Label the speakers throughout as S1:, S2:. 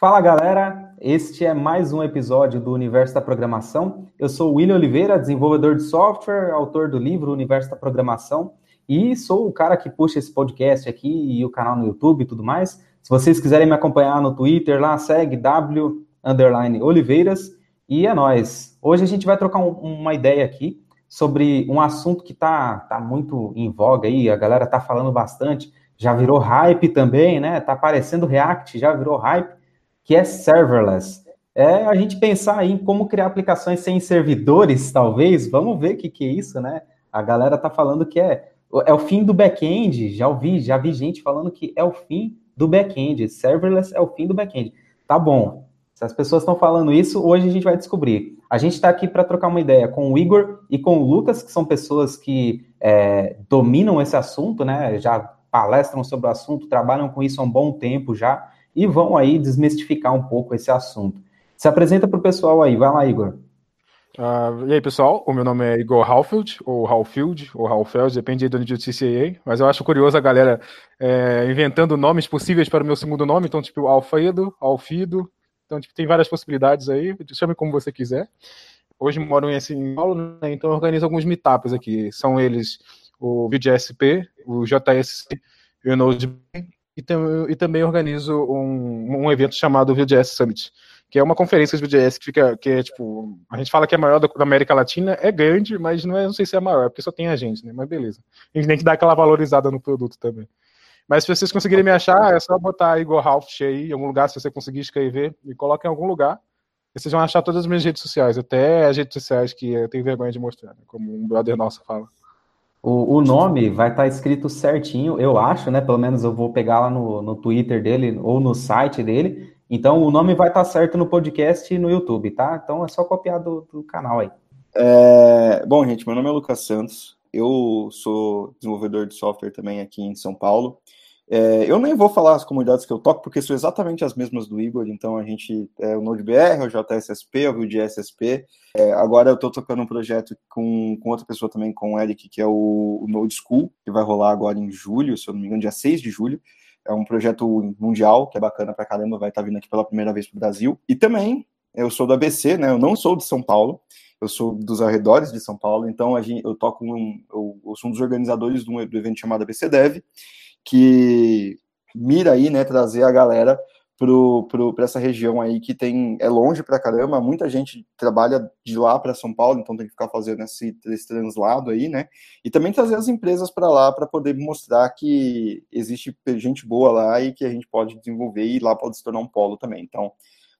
S1: Fala galera, este é mais um episódio do Universo da Programação. Eu sou o William Oliveira, desenvolvedor de software, autor do livro Universo da Programação, e sou o cara que puxa esse podcast aqui e o canal no YouTube e tudo mais. Se vocês quiserem me acompanhar no Twitter, lá segue W Oliveiras e é nós. Hoje a gente vai trocar um, uma ideia aqui sobre um assunto que tá, tá muito em voga aí, a galera tá falando bastante, já virou hype também, né? Tá aparecendo React, já virou hype que é serverless. É a gente pensar em como criar aplicações sem servidores, talvez. Vamos ver o que, que é isso, né? A galera tá falando que é, é o fim do back-end. Já ouvi, já vi gente falando que é o fim do back-end. Serverless é o fim do back-end. Tá bom. Se as pessoas estão falando isso, hoje a gente vai descobrir. A gente está aqui para trocar uma ideia com o Igor e com o Lucas, que são pessoas que é, dominam esse assunto, né? Já palestram sobre o assunto, trabalham com isso há um bom tempo já e vão aí desmistificar um pouco esse assunto. Se apresenta para o pessoal aí, vai lá, Igor.
S2: Uh, e aí, pessoal, o meu nome é Igor Halfield, ou Halfield, ou Halfeld, depende do nível de CCA, mas eu acho curioso a galera é, inventando nomes possíveis para o meu segundo nome, então, tipo, Alfredo, Alfido, então, tipo, tem várias possibilidades aí, chame como você quiser. Hoje moro em São Paulo, né, então eu organizo alguns meetups aqui, são eles o VGSP, o JSC e o Node e, tam, e também organizo um, um evento chamado VGS Summit, que é uma conferência de VGS que fica, que é tipo, a gente fala que é maior da, América Latina, é grande, mas não, é, não sei se é maior, é porque só tem a gente, né? Mas beleza. A gente tem que dar aquela valorizada no produto também. Mas se vocês conseguirem me achar, é só botar Igor Ralph aí em algum lugar, se você conseguir escrever, e coloca em algum lugar. E vocês vão achar todas as minhas redes sociais, até as redes sociais que eu tenho vergonha de mostrar, né? como um brother nosso fala.
S1: O, o nome vai estar tá escrito certinho, eu acho, né? Pelo menos eu vou pegar lá no, no Twitter dele ou no site dele. Então o nome vai estar tá certo no podcast e no YouTube, tá? Então é só copiar do, do canal aí.
S3: É, bom, gente, meu nome é Lucas Santos. Eu sou desenvolvedor de software também aqui em São Paulo. É, eu nem vou falar as comunidades que eu toco, porque são exatamente as mesmas do Igor, então a gente é o NodeBR, o JSSP, o VueJSSP. É, agora eu estou tocando um projeto com, com outra pessoa também, com o Eric, que é o, o Node School, que vai rolar agora em julho, se eu não me engano, dia 6 de julho. É um projeto mundial, que é bacana pra caramba, vai estar tá vindo aqui pela primeira vez pro Brasil. E também, eu sou do ABC, né? Eu não sou de São Paulo, eu sou dos arredores de São Paulo, então a gente, eu toco um, eu, eu sou um dos organizadores do, do evento chamado ABC Dev que mira aí, né, trazer a galera para essa região aí que tem é longe para caramba, muita gente trabalha de lá para São Paulo, então tem que ficar fazendo esse, esse translado aí, né? E também trazer as empresas para lá para poder mostrar que existe gente boa lá e que a gente pode desenvolver e lá pode se tornar um polo também. Então,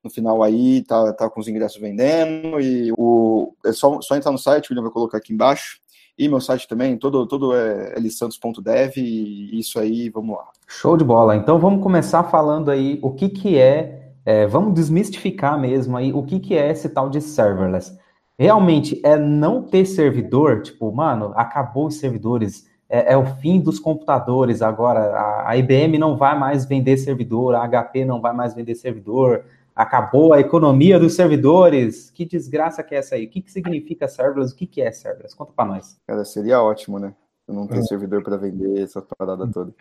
S3: no final aí tá, tá com os ingressos vendendo e o é só, só entrar no site, o William vai colocar aqui embaixo e meu site também, todo, todo é lsantos.dev e isso aí, vamos lá.
S1: Show de bola. Então vamos começar falando aí o que que é, é vamos desmistificar mesmo aí o que que é esse tal de serverless. Realmente é não ter servidor, tipo, mano, acabou os servidores, é, é o fim dos computadores agora, a, a IBM não vai mais vender servidor, a HP não vai mais vender servidor, acabou a economia dos servidores. Que desgraça que é essa aí? O que, que significa serverless? O que, que é serverless? Conta para nós.
S3: Cara, seria ótimo, né? Eu não tenho é. servidor para vender essa parada toda.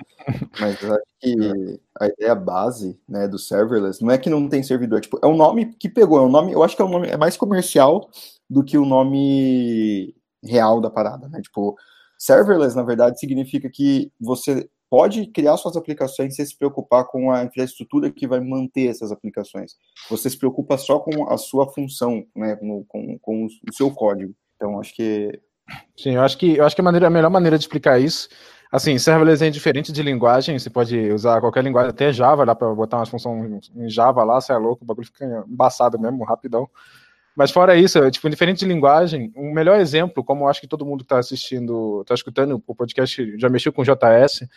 S3: Mas eu acho que a ideia base né, do serverless não é que não tem servidor. Tipo, é um nome que pegou. É um nome, eu acho que é um nome é mais comercial do que o nome real da parada, né? Tipo, serverless, na verdade, significa que você pode criar suas aplicações sem se preocupar com a infraestrutura que vai manter essas aplicações. Você se preocupa só com a sua função, né, no, com, com o seu código. Então, acho que...
S2: Sim, eu acho que, eu acho que a, maneira, a melhor maneira de explicar isso Assim, serverless é diferente de linguagem, você pode usar qualquer linguagem, até Java, dá para botar umas funções em Java lá, você é louco, o bagulho fica embaçado mesmo, rapidão. Mas fora isso, tipo, diferente de linguagem, um melhor exemplo, como eu acho que todo mundo que está assistindo, está escutando o podcast já mexeu com JS,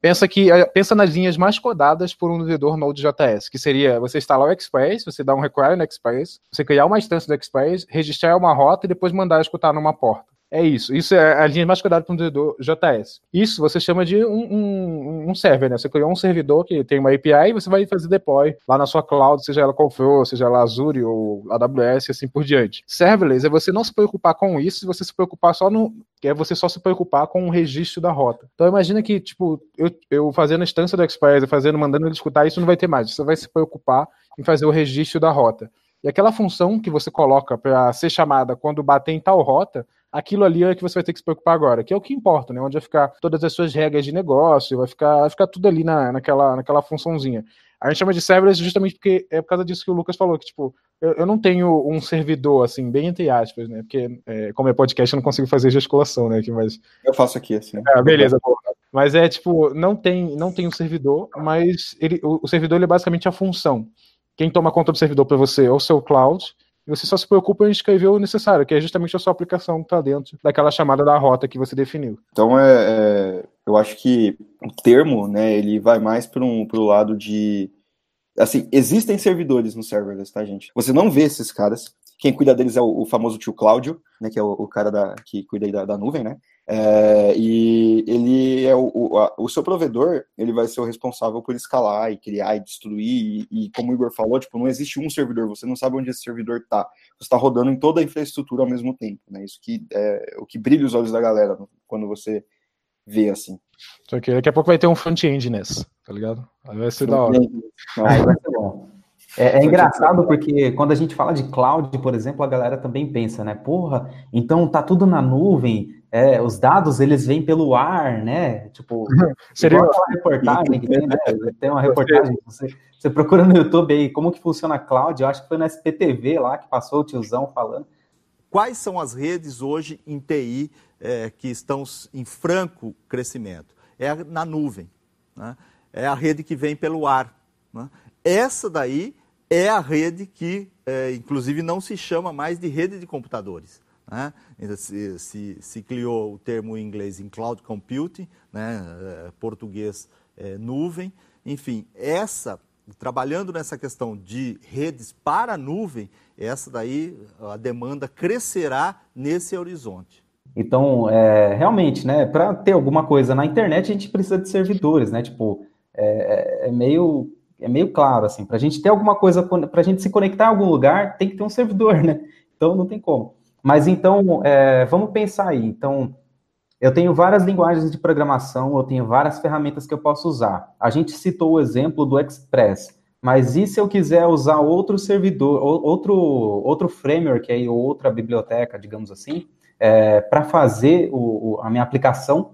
S2: pensa que eh, pensa nas linhas mais codadas por um desenvolvedor Node.js, que seria você instalar o Express, você dar um require no Express, você criar uma instância do Express, registrar uma rota e depois mandar escutar numa porta. É isso. Isso é a linha mais cuidada para um desenvolvedor JS. Isso você chama de um, um, um, server, né? Você criou um servidor que tem uma API e você vai fazer deploy lá na sua cloud, seja ela qual for, seja ela Azure ou AWS e assim por diante. Serverless é você não se preocupar com isso, você se preocupar só no. É você só se preocupar com o registro da rota. Então imagina que, tipo, eu, eu fazendo a instância do Express, fazendo, mandando ele escutar, isso não vai ter mais. Você vai se preocupar em fazer o registro da rota. E aquela função que você coloca para ser chamada quando bater em tal rota, aquilo ali é que você vai ter que se preocupar agora, que é o que importa, né? Onde vai ficar todas as suas regras de negócio, vai ficar, vai ficar tudo ali na, naquela, naquela funçãozinha. A gente chama de serverless justamente porque é por causa disso que o Lucas falou, que, tipo, eu, eu não tenho um servidor, assim, bem entre aspas, né? Porque, é, como é podcast, eu não consigo fazer gesticulação, né? Aqui, mas...
S3: Eu faço aqui, assim.
S2: É, beleza, boa. Mas é, tipo, não tem, não tem um servidor, mas ele, o, o servidor ele é basicamente a função quem toma conta do servidor para você é o seu cloud, e você só se preocupa em escrever o necessário, que é justamente a sua aplicação que está dentro daquela chamada da rota que você definiu.
S3: Então, é, é eu acho que o termo, né, ele vai mais para um, o lado de... Assim, existem servidores no serverless, tá, gente? Você não vê esses caras. Quem cuida deles é o, o famoso tio Cláudio, né, que é o, o cara da, que cuida da, da nuvem, né? É, e ele é o, o, a, o, seu provedor, ele vai ser o responsável por escalar e criar e destruir. E, e, como o Igor falou, tipo, não existe um servidor, você não sabe onde esse servidor está. Você está rodando em toda a infraestrutura ao mesmo tempo, né? Isso que é o que brilha os olhos da galera quando você vê assim.
S2: Só que daqui a pouco vai ter um front-end nessa, tá ligado? Aí vai ser da hora.
S1: Aí vai ser bom. É, é, engraçado porque quando a gente fala de cloud, por exemplo, a galera também pensa, né? Porra, então tá tudo na nuvem, é, os dados eles vêm pelo ar, né? Tipo, seria uma reportagem que tem, né? Tem uma reportagem, você, você procura no YouTube aí como que funciona a cloud, eu acho que foi na SPTV lá que passou o tiozão falando.
S4: Quais são as redes hoje em TI é, que estão em franco crescimento? É na nuvem, né? é a rede que vem pelo ar. Né? Essa daí é a rede que, é, inclusive, não se chama mais de rede de computadores. Né? Se, se, se, criou o termo em inglês em cloud computing, né? É, português é, nuvem. Enfim, essa, trabalhando nessa questão de redes para nuvem, essa daí, a demanda crescerá nesse horizonte.
S1: Então, é, realmente, né, para ter alguma coisa na internet, a gente precisa de servidores, né? Tipo, é, é, é meio é meio claro, assim, para a gente ter alguma coisa, para a gente se conectar em algum lugar, tem que ter um servidor, né? Então não tem como. Mas então, é, vamos pensar aí. Então, eu tenho várias linguagens de programação, eu tenho várias ferramentas que eu posso usar. A gente citou o exemplo do Express, mas e se eu quiser usar outro servidor, outro, outro framework aí, ou outra biblioteca, digamos assim, é, para fazer o, a minha aplicação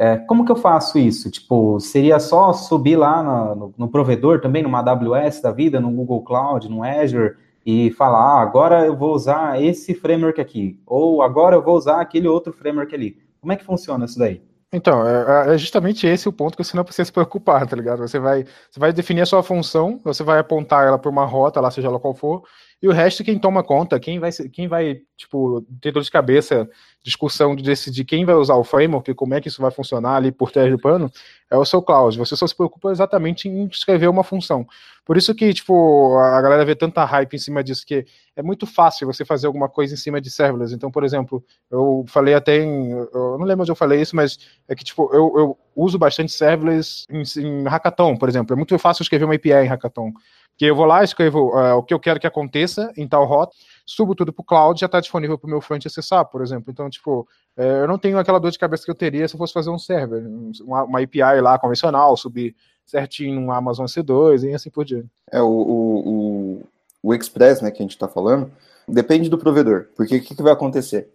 S1: é, como que eu faço isso? Tipo, seria só subir lá no, no, no, provedor também, numa AWS da vida, no Google Cloud, no Azure, e falar, ah, agora eu vou usar esse framework aqui, ou agora eu vou usar aquele outro framework ali. Como é que funciona isso daí?
S2: Então, é, é justamente esse o ponto que você não precisa se preocupar, tá ligado? Você vai, você vai definir a sua função, você vai apontar ela para uma rota, lá seja ela qual for, e o resto quem toma conta, quem vai, quem vai tipo, ter dor de cabeça, discussão de decidir quem vai usar o framework, como é que isso vai funcionar ali por trás do pano, é o seu cloud. Você só se preocupa exatamente em escrever uma função. Por isso que, tipo, a galera vê tanta hype em cima disso, que é muito fácil você fazer alguma coisa em cima de serverless. Então, por exemplo, eu falei até em, eu não lembro onde eu falei isso, mas é que, tipo, eu, eu uso bastante serverless em, em Hackathon, por exemplo. É muito fácil escrever uma API em Hackathon. Que eu vou lá, escrevo uh, o que eu quero que aconteça em tal rota, subo tudo para o cloud, já está disponível para o meu front acessar, por exemplo. Então, tipo, é, eu não tenho aquela dor de cabeça que eu teria se eu fosse fazer um server, uma, uma API lá convencional, subir certinho no Amazon C2 e assim por diante.
S3: É, o, o, o, Express, né, que a gente está falando, depende do provedor, porque o que, que vai acontecer?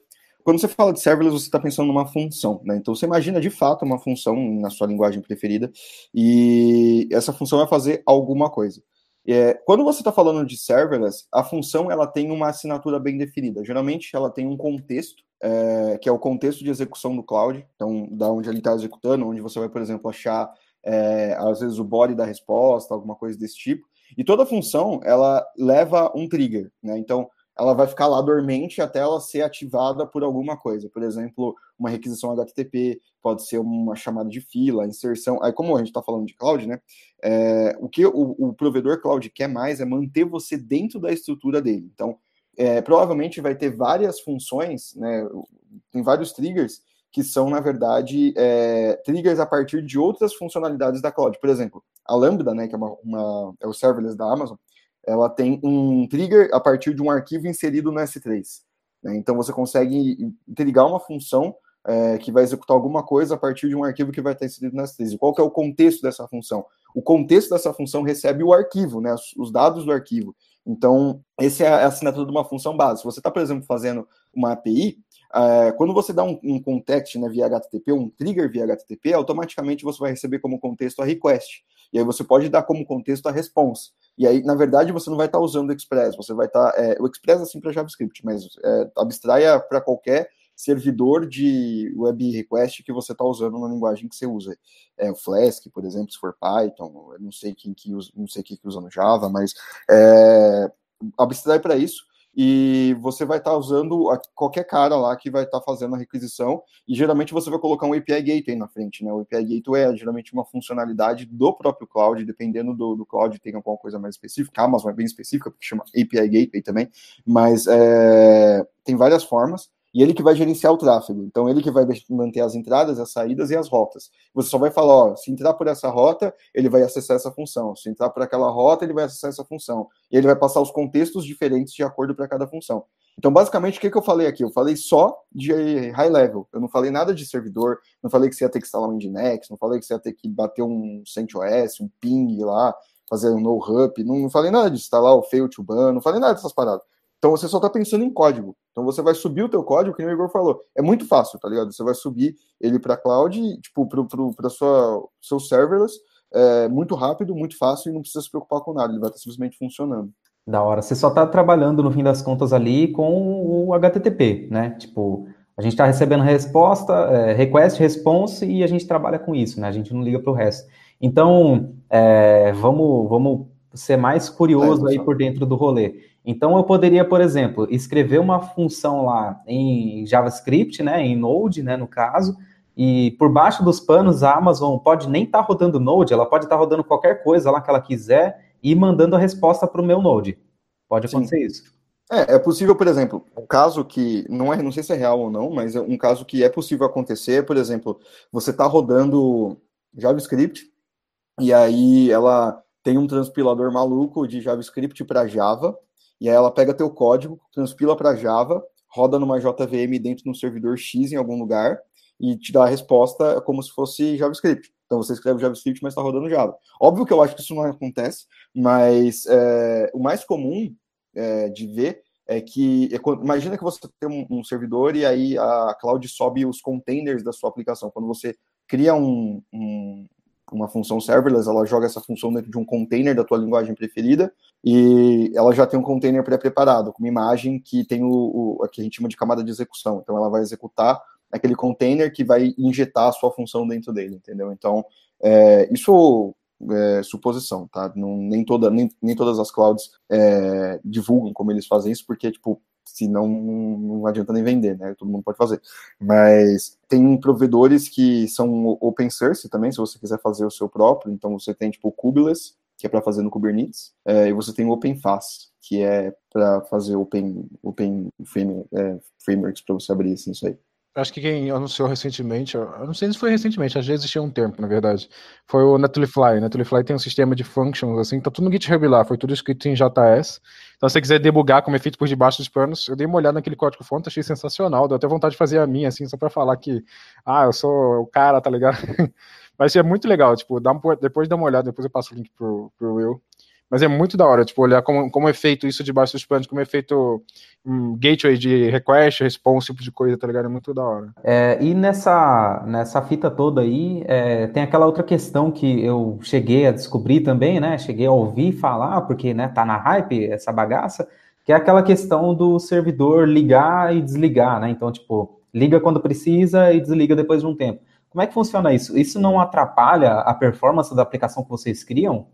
S3: Quando você fala de serverless, você está pensando numa função, né? Então você imagina de fato uma função na sua linguagem preferida e essa função vai fazer alguma coisa. É, quando você está falando de serverless, a função ela tem uma assinatura bem definida. Geralmente ela tem um contexto, é, que é o contexto de execução do cloud, então da onde ele está executando, onde você vai, por exemplo, achar é, às vezes o body da resposta, alguma coisa desse tipo. E toda função ela leva um trigger, né? Então ela vai ficar lá dormente até ela ser ativada por alguma coisa. Por exemplo, uma requisição HTTP, pode ser uma chamada de fila, inserção. Aí, como a gente está falando de cloud, né? É, o que o, o, provedor cloud quer mais é manter você dentro da estrutura dele. Então, é, provavelmente vai ter várias funções, né? tem vários triggers que são, na verdade, é, triggers a partir de outras funcionalidades da cloud. Por exemplo, a Lambda, né, que é, uma, uma, é o serverless da Amazon, ela tem um trigger a partir de um arquivo inserido no S3. Né? Então, você consegue intrigar uma função é, que vai executar alguma coisa a partir de um arquivo que vai estar inserido na S3. E qual que é o contexto dessa função? O contexto dessa função recebe o arquivo, né, os dados do arquivo. Então, essa é a assinatura de uma função base. Se você está, por exemplo, fazendo uma API, é, quando você dá um, um context né, via HTTP, um trigger via HTTP, automaticamente você vai receber como contexto a request. E aí você pode dar como contexto a response. E aí, na verdade, você não vai estar tá usando o Express, você vai estar. Tá, é, o Express é assim para JavaScript, mas é, abstraia para qualquer servidor de web request que você está usando na linguagem que você usa. É o Flask, por exemplo, se for Python, não sei quem que usa, não sei quem que usa no Java, mas é, abstrai para isso e você vai estar tá usando qualquer cara lá que vai estar tá fazendo a requisição, e geralmente você vai colocar um API Gateway na frente, né? O API Gateway é geralmente uma funcionalidade do próprio cloud, dependendo do, do cloud, tem alguma coisa mais específica, a Amazon é bem específica, porque chama API Gateway também, mas é, tem várias formas, e ele que vai gerenciar o tráfego. Então, ele que vai manter as entradas, as saídas e as rotas. Você só vai falar, ó, se entrar por essa rota, ele vai acessar essa função. Se entrar por aquela rota, ele vai acessar essa função. E ele vai passar os contextos diferentes de acordo para cada função. Então, basicamente, o que, que eu falei aqui? Eu falei só de high level. Eu não falei nada de servidor, não falei que você ia ter que instalar um Nginx, não falei que você ia ter que bater um CentOS, um ping lá, fazer um no-hub, não, não falei nada de instalar o fail to ban, não falei nada dessas paradas. Então você só está pensando em código. Então você vai subir o teu código, que o Igor falou. É muito fácil, tá ligado? Você vai subir ele para cloud, tipo, para sua seu serverless, é muito rápido, muito fácil e não precisa se preocupar com nada. Ele vai estar simplesmente funcionando.
S1: Da hora. Você só está trabalhando no fim das contas ali com o HTTP, né? Tipo, a gente está recebendo resposta, é, request, response e a gente trabalha com isso, né? A gente não liga para o resto. Então, é, vamos, vamos ser mais curioso aí por dentro do rolê. Então eu poderia, por exemplo, escrever uma função lá em JavaScript, né, em Node, né, no caso, e por baixo dos panos a Amazon pode nem estar tá rodando Node, ela pode estar tá rodando qualquer coisa lá que ela quiser e mandando a resposta para o meu Node. Pode acontecer Sim. isso.
S3: É, é possível, por exemplo, um caso que não é, não sei se é real ou não, mas é um caso que é possível acontecer, por exemplo, você está rodando JavaScript e aí ela tem um transpilador maluco de JavaScript para Java e aí ela pega teu código, transpila para Java, roda numa JVM dentro de um servidor X em algum lugar e te dá a resposta como se fosse JavaScript. Então você escreve JavaScript, mas está rodando Java. Óbvio que eu acho que isso não acontece, mas é, o mais comum é, de ver é que é, imagina que você tem um, um, servidor e aí a cloud sobe os containers da sua aplicação. Quando você cria um, um, uma função serverless, ela joga essa função dentro de um container da tua linguagem preferida e ela já tem um container pré-preparado, com uma imagem que tem o, o, que a gente chama de camada de execução. Então ela vai executar aquele container que vai injetar a sua função dentro dele, entendeu? Então, é, isso é suposição, tá? Não, nem, toda, nem, nem todas as clouds é, divulgam como eles fazem isso, porque, tipo, se não, não adianta nem vender, né? Todo mundo pode fazer. Mas tem provedores que são open source também, se você quiser fazer o seu próprio. Então você tem tipo o Kubeless, que é para fazer no Kubernetes, é, e você tem o OpenFaaS, que é para fazer open, open frame, é, frameworks para você abrir assim, isso aí.
S2: Acho que quem anunciou recentemente, eu não sei se foi recentemente, às vezes existia um tempo, na verdade, foi o Netlify. Netlify tem um sistema de functions, assim, tá tudo no GitHub lá, foi tudo escrito em JS. Então, se você quiser debugar como é feito por debaixo dos panos, eu dei uma olhada naquele código fonte, achei sensacional, deu até vontade de fazer a minha, assim, só para falar que, ah, eu sou o cara, tá ligado? Mas é muito legal, tipo, dá um, depois dá uma olhada, depois eu passo o link pro, pro Will. Mas é muito da hora, tipo, olhar como, como é feito isso debaixo dos panos, como é feito um gateway de request, response, tipo de coisa, tá ligado? É muito da hora.
S1: É, e nessa, nessa fita toda aí, é, tem aquela outra questão que eu cheguei a descobrir também, né? Cheguei a ouvir falar, porque né, tá na hype essa bagaça, que é aquela questão do servidor ligar e desligar, né? Então, tipo, liga quando precisa e desliga depois de um tempo. Como é que funciona isso? Isso não atrapalha a performance da aplicação que vocês criam?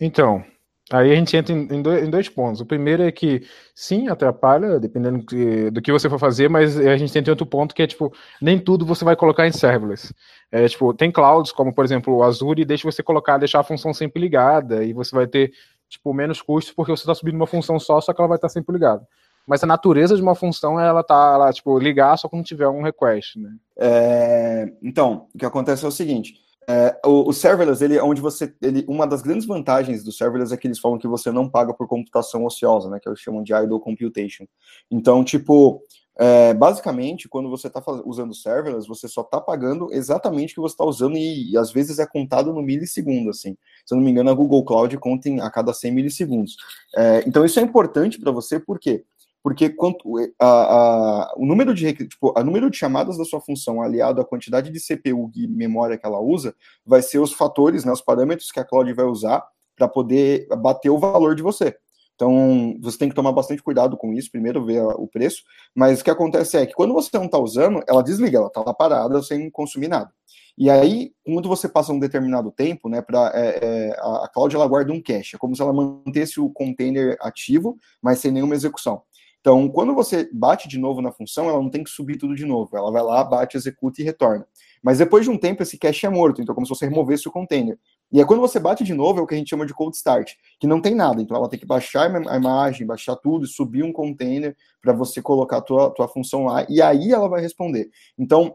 S2: Então, aí a gente entra em dois, em dois, pontos. O primeiro é que, sim, atrapalha, dependendo do que você for fazer, mas a gente tem outro ponto que é, tipo, nem tudo você vai colocar em serverless. É, tipo, tem clouds, como, por exemplo, o Azure, deixa você colocar, deixar a função sempre ligada, e você vai ter, tipo, menos custos porque você está subindo uma função só, só que ela vai estar sempre ligada. mas a natureza de uma função ela tá, ela, tipo, ligar só quando tiver um request, né?
S3: É, então, o que acontece é o seguinte, é, o, o, serverless, ele é onde você, ele, uma das grandes vantagens do serverless é que eles falam que você não paga por computação ociosa, né, que eles chamam de idle computation. Então, tipo, é, basicamente, quando você está usando serverless, você só está pagando exatamente o que você está usando e, e, às vezes é contado no milissegundo, assim. Se eu não me engano, a Google Cloud conta em, a cada 100 milissegundos. É, então, isso é importante para você, por quê? Porque quanto, a, a, o número de tipo, a número de chamadas da sua função aliado à quantidade de CPU e memória que ela usa, vai ser os fatores, né, os parâmetros que a Cloud vai usar para poder bater o valor de você. Então, você tem que tomar bastante cuidado com isso, primeiro ver o preço, mas o que acontece é que quando você não está usando, ela desliga, ela está lá parada sem consumir nada. E aí, quando você passa um determinado tempo, né, pra, é, é, a cloud ela guarda um cache, é como se ela mantesse o container ativo, mas sem nenhuma execução. Então, quando você bate de novo na função, ela não tem que subir tudo de novo, ela vai lá, bate, executa e retorna. Mas depois de um tempo, esse cache é morto, então é como se você removesse o container. E aí, quando você bate de novo, é o que a gente chama de cold start, que não tem nada. Então, ela tem que baixar a imagem, baixar tudo, subir um container para você colocar a tua, tua função lá, e aí ela vai responder. Então,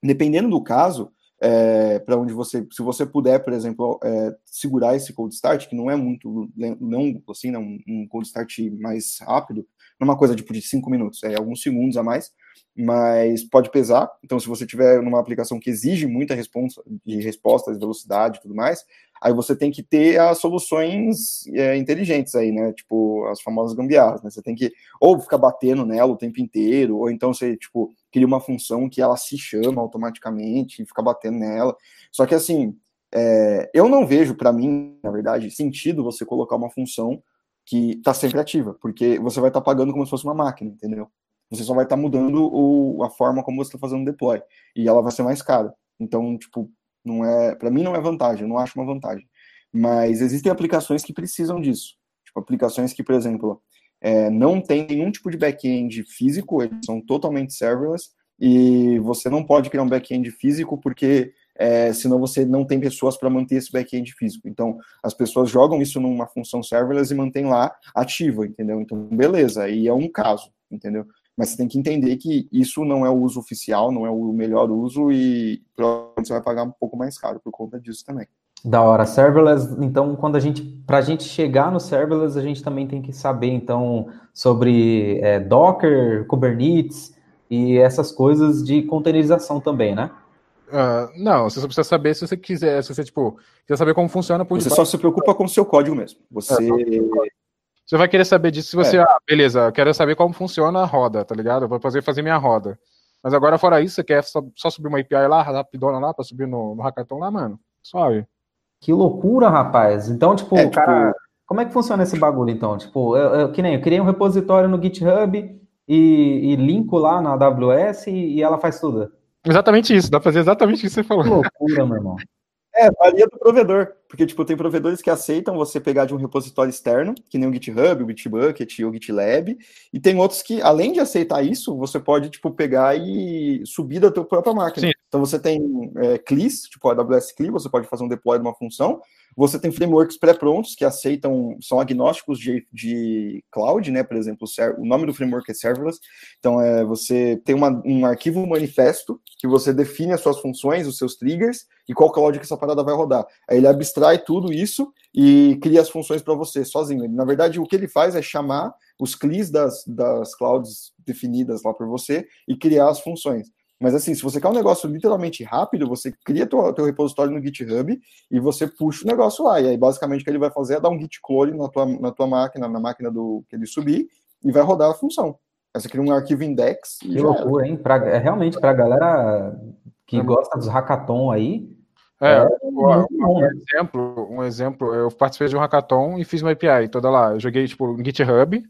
S3: dependendo do caso, é, para onde você, se você puder, por exemplo, é, segurar esse cold start, que não é muito, não assim, um cold start mais rápido, não é coisa tipo de cinco minutos, é alguns segundos a mais, mas pode pesar. Então, se você tiver numa aplicação que exige muita resposta, de respostas, velocidade e tudo mais, aí você tem que ter as soluções é, inteligentes aí, né? Tipo, as famosas gambiarras, né? Você tem que ou ficar batendo nela o tempo inteiro, ou então você, tipo, cria uma função que ela se chama automaticamente e fica batendo nela. Só que, assim, é, eu não vejo, para mim, na verdade, sentido você colocar uma função que está sempre ativa, porque você vai estar tá pagando como se fosse uma máquina, entendeu? Você só vai estar tá mudando o, a forma como você está fazendo o deploy. E ela vai ser mais cara. Então, tipo, não é. Para mim não é vantagem, eu não acho uma vantagem. Mas existem aplicações que precisam disso. Tipo, aplicações que, por exemplo, é, não tem nenhum tipo de back-end físico, eles são totalmente serverless, e você não pode criar um back-end físico porque é, senão você não tem pessoas para manter esse back-end físico. Então, as pessoas jogam isso numa função serverless e mantém lá ativa, entendeu? Então, beleza, aí é um caso, entendeu? mas você tem que entender que isso não é o uso oficial, não é o melhor uso e provavelmente você vai pagar um pouco mais caro por conta disso também.
S1: Da hora, serverless, então quando a gente, para a gente chegar no serverless, a gente também tem que saber então sobre é, Docker, Kubernetes e essas coisas de containerização também, né?
S2: Uh, não, você só precisa saber se você quiser, se você tipo, quiser saber como funciona
S3: por Você só se preocupa com o seu código mesmo. Você é,
S2: você vai querer saber disso se você, é. ah, beleza, eu quero saber como funciona a roda, tá ligado? Eu vou fazer, fazer minha roda. Mas agora, fora isso, você quer só, só subir uma API lá, rapidona lá, pra subir no, no hackathon lá, mano? Suave.
S1: Que loucura, rapaz. Então, tipo, é, cara, tipo... como é que funciona esse bagulho, então? Tipo, eu, eu, que nem, eu criei um repositório no GitHub e, e linko lá na AWS e, e ela faz tudo.
S2: Exatamente isso, dá pra fazer exatamente o que você falou. Que
S1: loucura, meu irmão.
S3: É, varia do provedor. Porque, tipo, tem provedores que aceitam você pegar de um repositório externo, que nem o GitHub, o Bitbucket o GitLab, e tem outros que, além de aceitar isso, você pode, tipo, pegar e subir da tua própria máquina. Sim. Então você tem é, CLIs, tipo AWS CLI, você pode fazer um deploy de uma função, você tem frameworks pré-prontos que aceitam, são agnósticos de, de cloud, né? Por exemplo, o nome do framework é serverless. Então, é, você tem uma, um arquivo manifesto que você define as suas funções, os seus triggers e qual cloud que essa parada vai rodar. Aí ele abstrai tudo isso e cria as funções para você sozinho. Na verdade, o que ele faz é chamar os CLIs das, das clouds definidas lá por você e criar as funções. Mas assim, se você quer um negócio literalmente rápido, você cria teu, teu repositório no GitHub e você puxa o negócio lá. E aí, basicamente, o que ele vai fazer é dar um git clone na tua, na tua máquina, na máquina do que ele subir, e vai rodar a função. Aí você cria um arquivo index.
S1: Que loucura, hein? Pra, é, realmente, para a galera que é. gosta dos hackathon aí.
S2: É, é um, um, exemplo, um exemplo, eu participei de um hackathon e fiz uma API toda lá. Eu joguei tipo no GitHub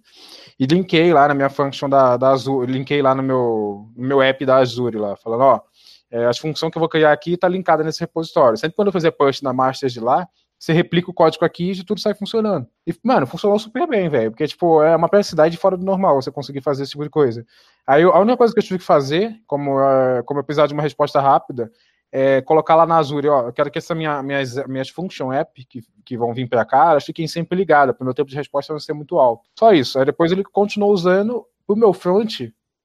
S2: e linkei lá na minha function da, da Azure, linkei lá no meu, no meu app da Azure lá, falando, ó, é, a função que eu vou criar aqui está linkada nesse repositório. Sempre quando eu fazer push na master de lá, você replica o código aqui e tudo sai funcionando. E, mano, funcionou super bem, velho. Porque, tipo, é uma praticidade fora do normal você conseguir fazer esse tipo de coisa. Aí a única coisa que eu tive que fazer, como, uh, como eu precisava de uma resposta rápida, é, colocar lá na Azure, ó, eu quero que essa minha, minhas, minhas function app que, que vão vir para cá, elas fiquem sempre ligadas, para o meu tempo de resposta não ser muito alto. Só isso. Aí depois ele continuou usando o meu front,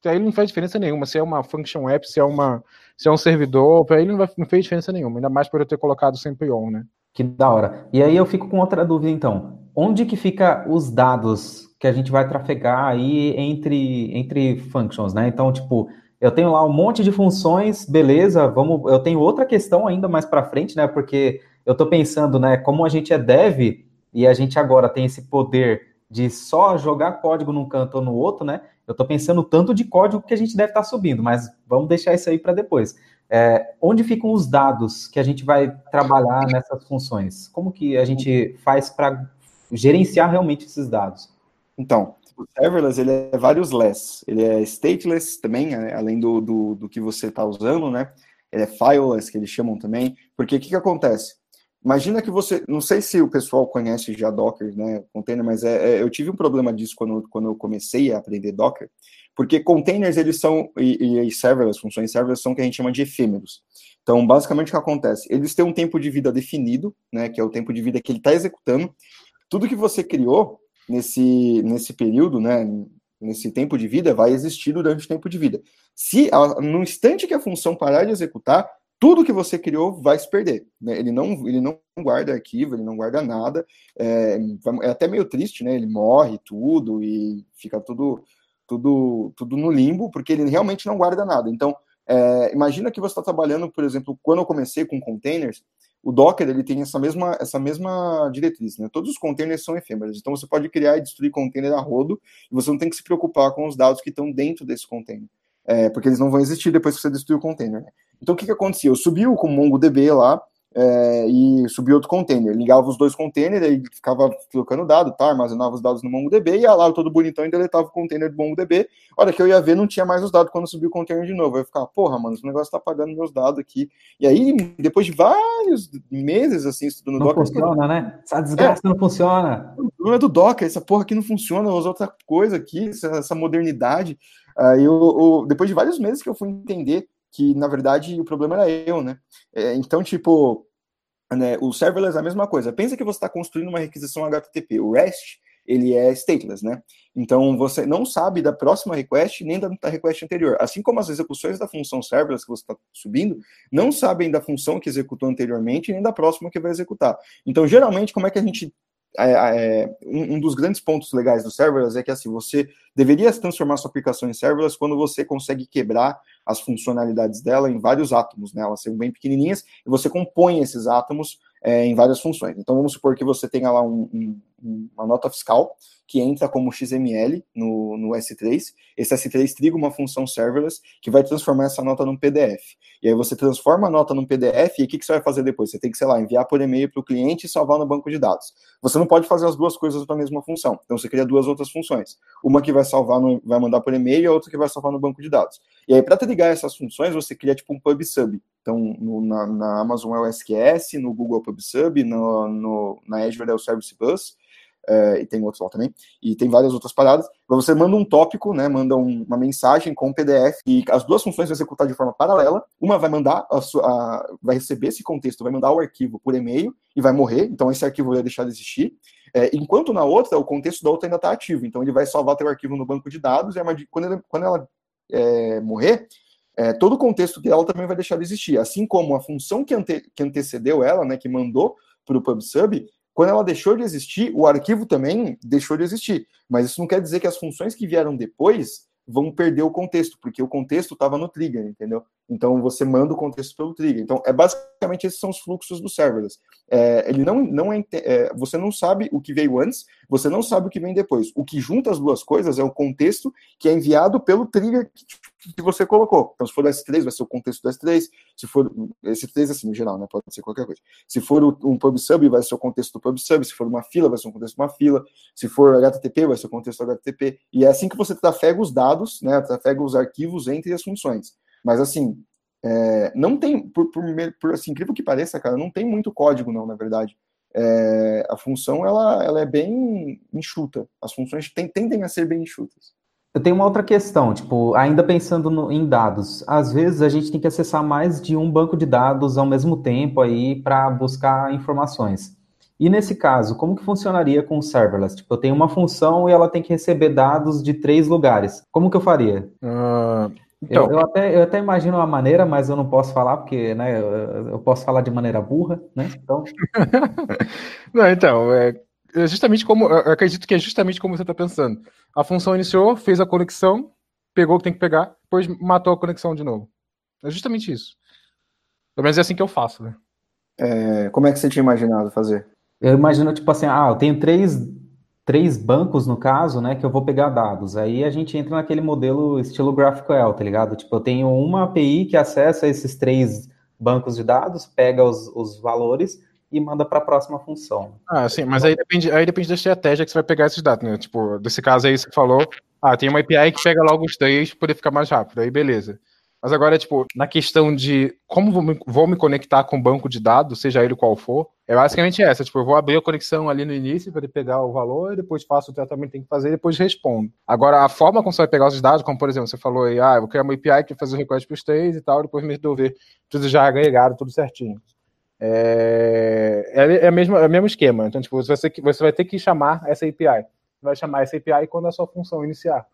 S2: aí ele não faz diferença nenhuma. Se é uma function app, se é, uma, se é um servidor, para ele não, vai, não fez diferença nenhuma, ainda mais por eu ter colocado sempre on, né?
S1: Que da hora. E aí eu fico com outra dúvida, então. Onde que fica os dados que a gente vai trafegar aí entre, entre functions, né? Então, tipo, eu tenho lá um monte de funções, beleza, vamos, eu tenho outra questão ainda mais para frente, né? Porque eu estou pensando, né, como a gente é dev e a gente agora tem esse poder de só jogar código num canto ou no outro, né? Eu estou pensando tanto de código que a gente deve estar tá subindo, mas vamos deixar isso aí para depois. É, onde ficam os dados que a gente vai trabalhar nessas funções? Como que a gente faz para gerenciar realmente esses dados?
S3: Então, o serverless ele é vários less. Ele é stateless também, né, além do, do, do que você está usando, né? Ele é fileless, que eles chamam também. Porque o que, que acontece? Imagina que você, não sei se o pessoal conhece já Docker, né, container, mas é, é, eu tive um problema disso quando, quando eu comecei a aprender Docker, porque containers eles são e, e serverless, funções serverless são o que a gente chama de efêmeros. Então, basicamente o que acontece? Eles têm um tempo de vida definido, né, que é o tempo de vida que ele está executando. Tudo que você criou, nesse, nesse período, né, nesse tempo de vida, vai existir durante o tempo de vida. Se no instante que a função parar de executar, tudo que você criou vai se perder. Né? Ele, não, ele não guarda arquivo, ele não guarda nada. É, é, até meio triste, né? Ele morre tudo e fica tudo, tudo, tudo no limbo, porque ele realmente não guarda nada. Então, é, imagina que você está trabalhando, por exemplo, quando eu comecei com containers, o Docker ele tem essa mesma, essa mesma diretriz, né? Todos os containers são efêmeros, então você pode criar e destruir container a rodo e você não tem que se preocupar com os dados que estão dentro desse container, é, porque eles não vão existir depois que você destruir o container. Né? Então o que, que acontecia? Eu subi com o MongoDB lá, é, e subia outro container. Ligava os dois containers, aí ficava trocando dado, tá? armazenava os dados no MongoDB, ia lá todo bonitão e deletava o container do MongoDB. Hora que eu ia ver, não tinha mais os dados quando subia o container de novo. Eu ficar, porra, mano, esse negócio tá pagando meus dados aqui. E aí, depois de vários meses, assim, estudando
S1: não Docker... Não funciona, né? Essa desgraça é, não funciona.
S3: O problema é do Docker, essa porra aqui não funciona, usa outra coisa aqui, essa, essa modernidade. Aí, eu, eu, depois de vários meses que eu fui entender que, na verdade, o problema era eu, né? É, então, tipo, né, o serverless é a mesma coisa. Pensa que você está construindo uma requisição HTTP. O REST, ele é stateless, né? Então, você não sabe da próxima request nem da, request anterior. Assim como as execuções da função serverless que você está subindo, não sabem da função que executou anteriormente nem da próxima que vai executar. Então, geralmente, como é que a gente é, é, um, um, dos grandes pontos legais do serverless é que assim você deveria transformar sua aplicação em serverless quando você consegue quebrar as funcionalidades dela em vários átomos, né? Elas são bem pequenininhas e você compõe esses átomos é, em várias funções. Então vamos supor que você tenha lá um, um, uma nota fiscal que entra como XML no, no S3. Esse S3 triga uma função serverless que vai transformar essa nota num PDF. E aí você transforma a nota num PDF e o que, que você vai fazer depois? Você tem que, sei lá, enviar por e-mail para o cliente e salvar no banco de dados. Você não pode fazer as duas coisas na mesma função. Então você cria duas outras funções. Uma que vai salvar, no, vai mandar por e-mail e a outra que vai salvar no banco de dados. E aí, para ligar essas funções, você cria tipo um PubSub. Então, no, na, na, Amazon é o SQS, no Google é o PubSub, no, no, na Azure é o Service Bus é, e tem outros lá também, e tem várias outras paradas. Você manda um tópico, né, manda um, uma mensagem com um PDF, e as duas funções vão executar de forma paralela. Uma vai mandar, a a, vai receber esse contexto, vai mandar o arquivo por e-mail e vai morrer, então esse arquivo vai deixar de existir. É, enquanto na outra, o contexto da outra ainda está ativo, então ele vai salvar teu arquivo no banco de dados, e quando, ele, quando ela é, morrer, é, todo o contexto dela também vai deixar de existir. Assim como a função que, ante, que antecedeu ela, né, que mandou para o PubSub, quando ela deixou de existir, o arquivo também deixou de existir. Mas isso não quer dizer que as funções que vieram depois vão perder o contexto, porque o contexto estava no trigger, entendeu? Então você manda o contexto pelo trigger. Então é basicamente esses são os fluxos do serverless. É, ele não, não é, é, você não sabe o que veio antes, você não sabe o que vem depois. O que junta as duas coisas é o contexto que é enviado pelo trigger que, que você colocou. Então se for o S3 vai ser o contexto do S3, se for S3 assim no geral, né? Pode ser qualquer coisa. Se for um PubSub vai ser o contexto do PubSub, se for uma fila vai ser o contexto de uma fila, se for HTTP vai ser o contexto do HTTP. E é assim que você trafega os dados, né? Trafega os arquivos entre as funções. Mas assim, é, não tem, por, por, por, assim, incrível que pareça, cara, não tem muito código, não, na verdade. É, a função, ela, ela é bem enxuta. As funções tem, tendem a ser bem enxutas.
S1: Eu tenho uma outra questão, tipo, ainda pensando no, em dados. Às vezes a gente tem que acessar mais de um banco de dados ao mesmo tempo aí para buscar informações. E nesse caso, como que funcionaria com o serverless? Tipo, eu tenho uma função e ela tem que receber dados de três lugares. Como que eu faria? Uh, então... eu, eu, até, eu até imagino uma maneira, mas eu não posso falar porque né, eu, eu posso falar de maneira burra, né? Então,
S2: não, então é, é justamente como eu acredito que é justamente como você está pensando. A função iniciou, fez a conexão, pegou o que tem que pegar, depois matou a conexão de novo. É justamente isso. Pelo menos é assim que eu faço, né?
S3: É, como é que você tinha imaginado fazer?
S1: Eu imagino, tipo assim, ah, eu tenho três, três bancos, no caso, né, que eu vou pegar dados. Aí a gente entra naquele modelo estilo GraphQL, tá ligado? Tipo, eu tenho uma API que acessa esses três bancos de dados, pega os, os valores e manda para a próxima função.
S2: Ah, sim, mas aí depende, aí depende da estratégia que você vai pegar esses dados, né? Tipo, desse caso aí você falou, ah, tem uma API que pega logo os três para poder ficar mais rápido, aí beleza. Mas agora, tipo, na questão de como vou me, vou me conectar com o banco de dados, seja ele qual for, é basicamente essa. Tipo, eu vou abrir a conexão ali no início para ele pegar o valor, depois faço o tratamento que tem que fazer depois respondo. Agora, a forma como você vai pegar os dados, como por exemplo, você falou aí, ah, eu vou criar uma API que fazer o request para os três e tal, depois me resolver tudo já agregado, tudo certinho. É, é, é, a mesma, é o mesmo esquema. Então, tipo, você, você vai ter que chamar essa API. Vai chamar essa API quando a sua função iniciar.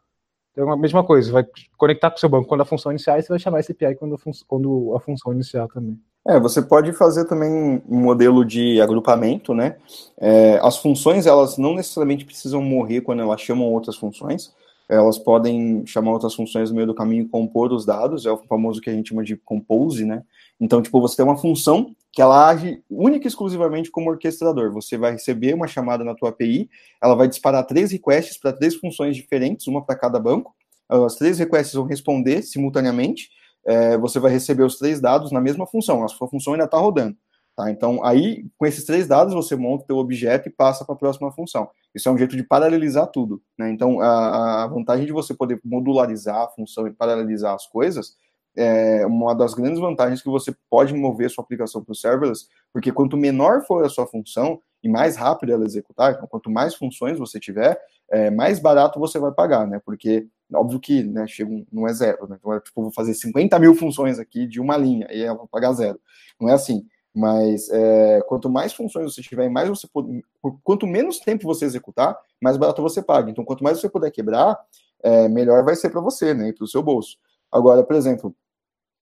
S2: Então, a mesma coisa, vai conectar com o seu banco quando a função iniciar e você vai chamar esse API quando a, quando a função iniciar também.
S3: É, você pode fazer também um modelo de agrupamento, né? É, as funções, elas não necessariamente precisam morrer quando elas chamam outras funções. Elas podem chamar outras funções no meio do caminho e compor os dados, é o famoso que a gente chama de compose, né? Então, tipo, você tem uma função que ela age única e exclusivamente como orquestrador. Você vai receber uma chamada na tua API, ela vai disparar três requests para três funções diferentes, uma para cada banco. As três requests vão responder simultaneamente. É, você vai receber os três dados na mesma função. A sua função ainda está rodando. Tá? Então, aí, com esses três dados, você monta o teu objeto e passa para a próxima função. Isso é um jeito de paralelizar tudo. Né? Então, a, a vantagem de você poder modularizar a função e paralelizar as coisas é uma das grandes vantagens que você pode mover sua aplicação para o serverless, porque quanto menor for a sua função e mais rápido ela executar, então quanto mais funções você tiver, é, mais barato você vai pagar, né? Porque, óbvio que, né, chega um, não é zero, né? Então, é, tipo, vou fazer 50 mil funções aqui de uma linha, e eu vou pagar zero. Não é assim. Mas é, quanto mais funções você tiver, mais você quanto menos tempo você executar, mais barato você paga. Então, quanto mais você puder quebrar, é, melhor vai ser para você, né? Para o seu bolso. Agora, por exemplo,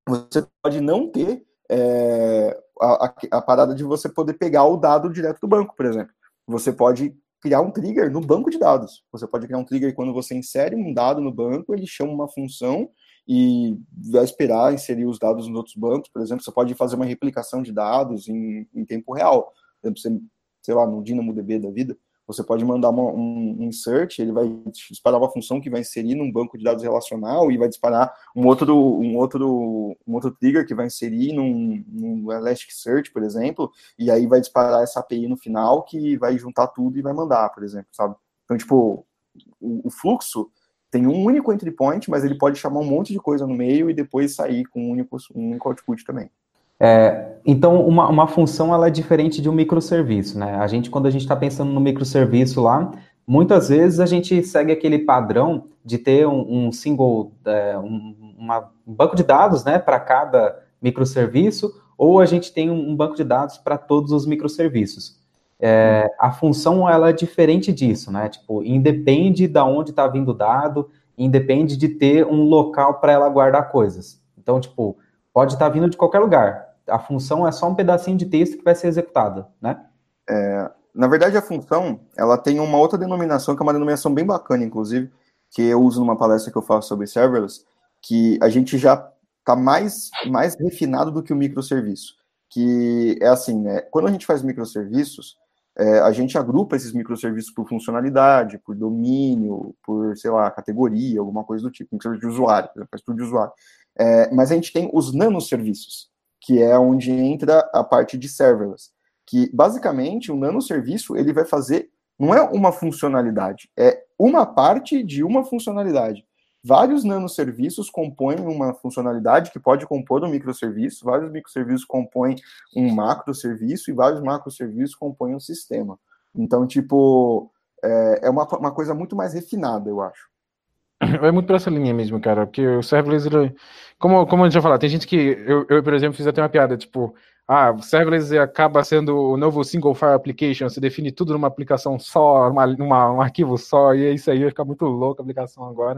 S3: você pode não ter é, a, a, parada de você poder pegar o dado direto do banco, por exemplo. Você pode criar um trigger no banco de dados. Você pode criar um trigger quando você insere um dado no banco, ele chama uma função e vai esperar inserir os dados nos outros bancos. Por exemplo, você pode fazer uma replicação de dados em, em tempo real. Por exemplo, você, sei lá, no DynamoDB da vida, você pode mandar uma, um insert, ele vai disparar uma função que vai inserir num banco de dados relacional e vai disparar um outro, um outro, um outro trigger que vai inserir num, num Elasticsearch, por exemplo, e aí vai disparar essa API no final que vai juntar tudo e vai mandar, por exemplo, sabe? Então, tipo, o, o fluxo tem um único entry point, mas ele pode chamar um monte de coisa no meio e depois sair com um único, um único output também.
S1: É, então, uma, uma função ela é diferente de um microserviço, né? A gente, quando a gente está pensando no microserviço lá, muitas vezes a gente segue aquele padrão de ter um, um single, é, um, uma, um banco de dados, né, para cada microserviço, ou a gente tem um banco de dados para todos os microserviços. É, a função ela é diferente disso, né? Tipo, independe de onde está vindo o dado, independe de ter um local para ela guardar coisas. Então, tipo, pode estar tá vindo de qualquer lugar a função é só um pedacinho de texto que vai ser executado, né?
S3: É, na verdade, a função, ela tem uma outra denominação, que é uma denominação bem bacana, inclusive, que eu uso numa palestra que eu faço sobre serverless, que a gente já está mais, mais refinado do que o microserviço. Que é assim, né? Quando a gente faz microserviços, é, a gente agrupa esses microserviços por funcionalidade, por domínio, por, sei lá, categoria, alguma coisa do tipo, microserviço de usuário, faz tudo de usuário. É, mas a gente tem os nanoserviços, que é onde entra a parte de serverless, que basicamente o nanoserviço ele vai fazer não é uma funcionalidade, é uma parte de uma funcionalidade. Vários nanoserviços compõem uma funcionalidade que pode compor um microserviço, vários microserviços compõem um macroserviço e vários macroserviços compõem um sistema. Então, tipo, é, é uma, uma coisa muito mais refinada, eu acho.
S2: É muito pra essa linha mesmo, cara, porque o serverless, ele, como, como a gente já falou, tem gente que, eu, eu, por exemplo, fiz até uma piada, tipo, ah, serverless acaba sendo o novo single file application, você define tudo numa aplicação só, numa, numa, um arquivo só, e é isso aí, vai ficar muito louco a aplicação agora.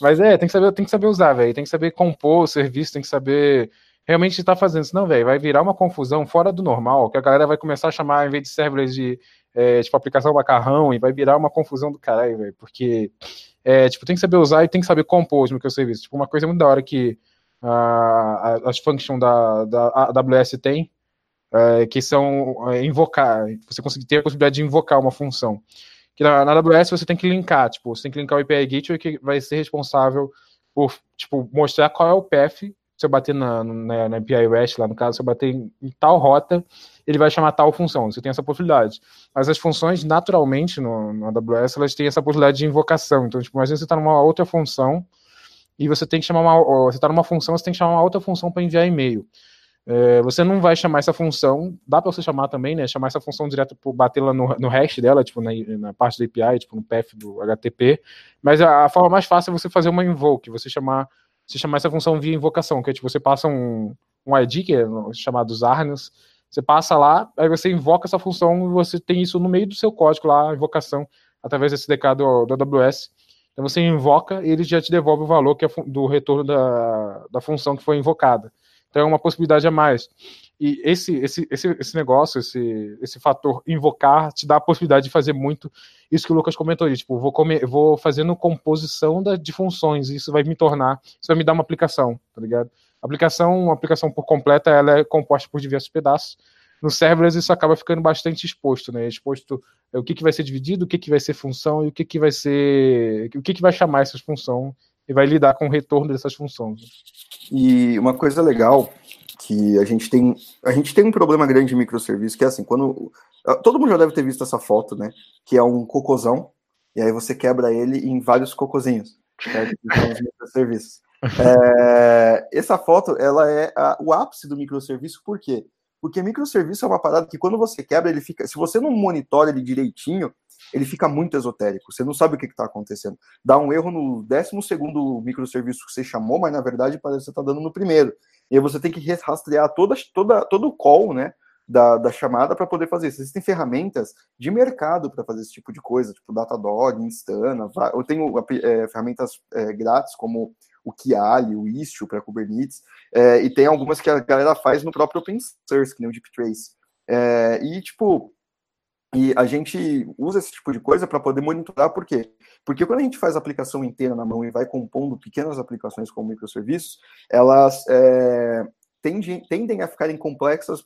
S2: Mas é, tem que saber, tem que saber usar, velho, tem que saber compor o serviço, tem que saber realmente estar tá fazendo, senão, velho, vai virar uma confusão fora do normal, que a galera vai começar a chamar, em vez de serverless de, é, tipo, aplicação macarrão, e vai virar uma confusão do caralho, velho, porque, é, tipo, tem que saber usar e tem que saber compor os microserviços. Tipo, uma coisa muito da hora que as functions da, da AWS tem, uh, que são uh, invocar, você consegue ter a possibilidade de invocar uma função. Que na, na AWS você tem que linkar, tipo, você tem que linkar o API Gateway que vai ser responsável por, tipo, mostrar qual é o path se eu bater na, na, na API REST, lá no caso, se eu bater em, em, tal rota, ele vai chamar tal função. Você tem essa possibilidade. Mas as funções, naturalmente, no, no AWS, elas têm essa possibilidade de invocação. Então, tipo, imagina você está numa outra função e você tem que chamar uma. Você está numa função, você tem que chamar uma outra função para enviar e-mail. É, você não vai chamar essa função, dá para você chamar também, né? Chamar essa função direto por bater lá no, no hash dela, tipo, na, na, parte da API, tipo, no path do HTTP. Mas a, a, forma mais fácil é você fazer uma invoke, você chamar, você chamar essa função via invocação, que é tipo, você passa um, um ID, que é chamado Zarnius, você passa lá, aí você invoca essa função e você tem isso no meio do seu código lá, invocação, através desse SDK do, do AWS. Então você invoca e ele já te devolve o valor que é do retorno da, da função que foi invocada. Então é uma possibilidade a mais. E esse, esse, esse, esse negócio, esse, esse fator invocar, te dá a possibilidade de fazer muito isso que o Lucas comentou aí. Tipo, vou, comer, vou fazendo composição da, de funções, isso vai me tornar, isso vai me dar uma aplicação, tá ligado? A aplicação, uma aplicação por completa, ela é composta por diversos pedaços no serverless isso acaba ficando bastante exposto, né? Exposto é, o que, que vai ser dividido, o que, que vai ser função e o que, que vai ser. o que, que vai chamar essas funções e vai lidar com o retorno dessas funções.
S3: E uma coisa legal que a gente tem. A gente tem um problema grande em microserviço, que é assim, quando. Todo mundo já deve ter visto essa foto, né? Que é um cocôzão, e aí você quebra ele em vários cocôzinhos. Certo? são os microserviços. É, essa foto, ela é a, o ápice do microserviço, por quê? Porque microserviço é uma parada que quando você quebra, ele fica. Se você não monitora ele direitinho, ele fica muito esotérico. Você não sabe o que está acontecendo. Dá um erro no décimo segundo microserviço que você chamou, mas na verdade parece que você está dando no primeiro. E aí você tem que rastrear toda, toda, todo o call, né? Da, da chamada para poder fazer isso. Existem ferramentas de mercado para fazer esse tipo de coisa, tipo Datadog, Instana. Eu tenho é, ferramentas é, grátis como o Kiali, o Istio para Kubernetes, é, e tem algumas que a galera faz no próprio open source, que nem o DeepTrace. É, e, tipo, e a gente usa esse tipo de coisa para poder monitorar, por quê? Porque quando a gente faz a aplicação inteira na mão e vai compondo pequenas aplicações como microserviços, elas é, tendem, tendem a ficarem complexas,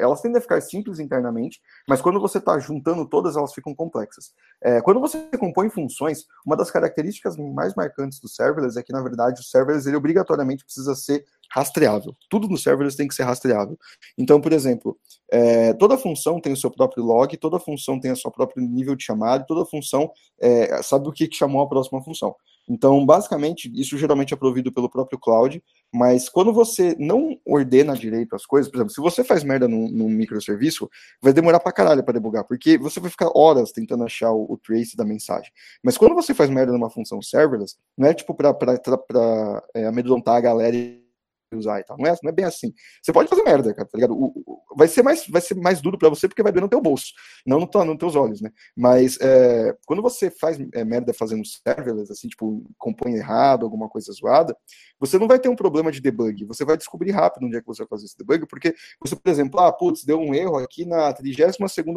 S3: elas tendem a ficar simples internamente, mas quando você está juntando todas, elas ficam complexas. É, quando você compõe funções, uma das características mais marcantes do serverless é que, na verdade, o serverless ele obrigatoriamente precisa ser rastreável. Tudo no serverless tem que ser rastreável. Então, por exemplo, é, toda função tem o seu próprio log, toda função tem o seu próprio nível de chamada, toda função é, sabe o que, chamou a próxima função. Então, basicamente, isso geralmente é provido pelo próprio cloud, mas quando você não ordena direito as coisas, por exemplo, se você faz merda num, num microserviço, vai demorar pra caralho pra debugar, porque você vai ficar horas tentando achar o, o, trace da mensagem. Mas quando você faz merda numa função serverless, não é tipo pra, pra, pra, pra é, amedrontar a galera e usar e tal. Não é, não é bem assim. Você pode fazer merda, cara, tá ligado? O, o, vai, ser mais, vai ser mais duro para você porque vai doer no teu bolso, não no, nos teus olhos, né? Mas é, quando você faz é, merda fazendo serverless, assim, tipo, compõe errado, alguma coisa zoada, você não vai ter um problema de debug. Você vai descobrir rápido onde é que você vai fazer esse debug, porque você, por exemplo, ah, putz, deu um erro aqui na 32